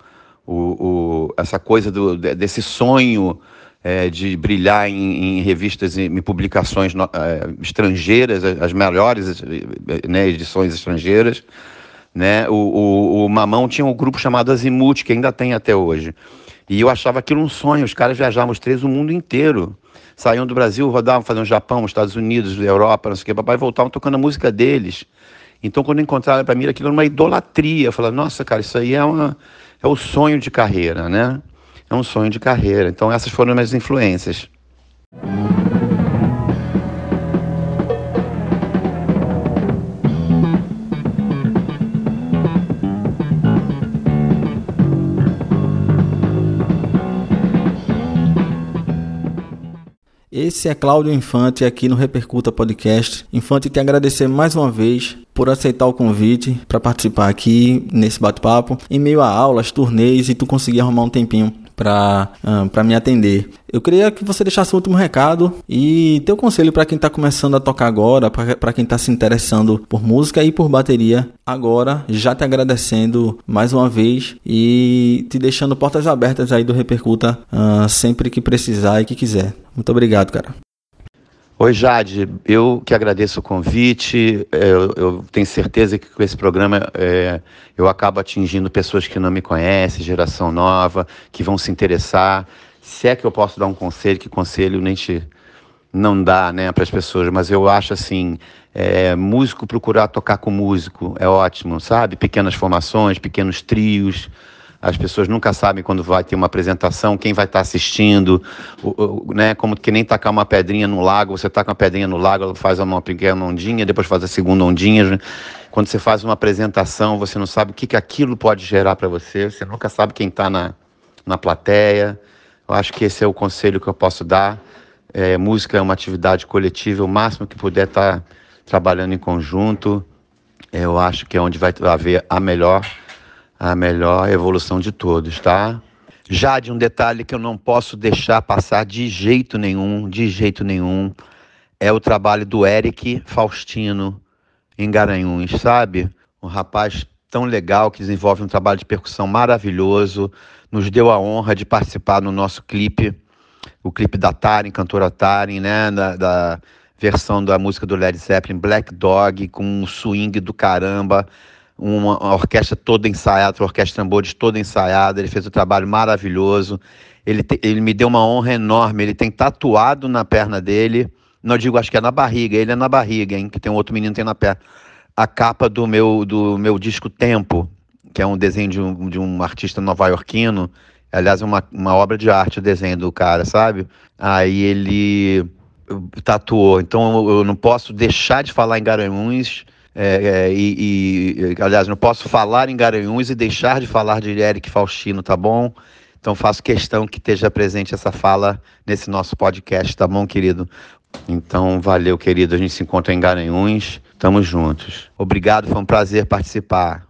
Speaker 3: o, o essa coisa do, desse sonho é, de brilhar em, em, revistas e em publicações é, estrangeiras, as melhores né, edições estrangeiras. Né? O, o, o Mamão tinha um grupo chamado Azimuth, que ainda tem até hoje. E eu achava aquilo um sonho, os caras viajavam os três o mundo inteiro saíam do Brasil, rodavam, faziam Japão, Estados Unidos, Europa, não sei o que, papai, voltavam tocando a música deles. Então, quando encontraram para mim, aquilo era uma idolatria. Falei, nossa, cara, isso aí é, uma, é o sonho de carreira, né? É um sonho de carreira. Então, essas foram as minhas influências.
Speaker 2: Esse é Cláudio Infante aqui no Repercuta Podcast. Infante, te agradecer mais uma vez por aceitar o convite para participar aqui nesse bate-papo. Em meio a aulas, turnês e tu conseguir arrumar um tempinho para uh, para me atender. Eu queria que você deixasse o último recado e teu conselho para quem está começando a tocar agora, para quem está se interessando por música e por bateria agora, já te agradecendo mais uma vez e te deixando portas abertas aí do Repercuta uh, sempre que precisar e que quiser. Muito obrigado, cara.
Speaker 3: Oi, Jade. Eu que agradeço o convite. Eu, eu tenho certeza que com esse programa é, eu acabo atingindo pessoas que não me conhecem, geração nova, que vão se interessar. Se é que eu posso dar um conselho, que conselho nem te não dá né, para as pessoas, mas eu acho assim, é, músico procurar tocar com músico é ótimo, sabe? Pequenas formações, pequenos trios, as pessoas nunca sabem quando vai ter uma apresentação, quem vai estar assistindo, o, o, né? Como que nem tacar uma pedrinha no lago, você taca uma pedrinha no lago, ela faz uma pequena ondinha, depois faz a segunda ondinha. Quando você faz uma apresentação, você não sabe o que, que aquilo pode gerar para você, você nunca sabe quem está na, na plateia. Eu acho que esse é o conselho que eu posso dar. É, música é uma atividade coletiva, o máximo que puder estar tá trabalhando em conjunto. Eu acho que é onde vai haver a melhor a melhor evolução de todos, tá? Já de um detalhe que eu não posso deixar passar de jeito nenhum, de jeito nenhum, é o trabalho do Eric Faustino em Garanhuns, sabe? Um rapaz tão legal que desenvolve um trabalho de percussão maravilhoso, nos deu a honra de participar no nosso clipe, o clipe da Taren, cantora Taren, né? Da, da versão da música do Led Zeppelin, Black Dog, com um swing do caramba uma, uma orquestra toda ensaiada, uma orquestra tambores toda ensaiada, ele fez um trabalho maravilhoso. Ele, te, ele me deu uma honra enorme. Ele tem tatuado na perna dele, não digo, acho que é na barriga, ele é na barriga, hein? Que tem um outro menino que tem na perna. A capa do meu, do meu disco Tempo, que é um desenho de um, de um artista nova-iorquino. Aliás, é uma, uma obra de arte o desenho do cara, sabe? Aí ele tatuou. Então eu não posso deixar de falar em Garanhuns é, é, e, e, aliás, não posso falar em Garanhuns e deixar de falar de Eric Faustino, tá bom? Então faço questão que esteja presente essa fala nesse nosso podcast, tá bom, querido? Então, valeu, querido. A gente se encontra em Garanhuns. Tamo juntos. Obrigado, foi um prazer participar.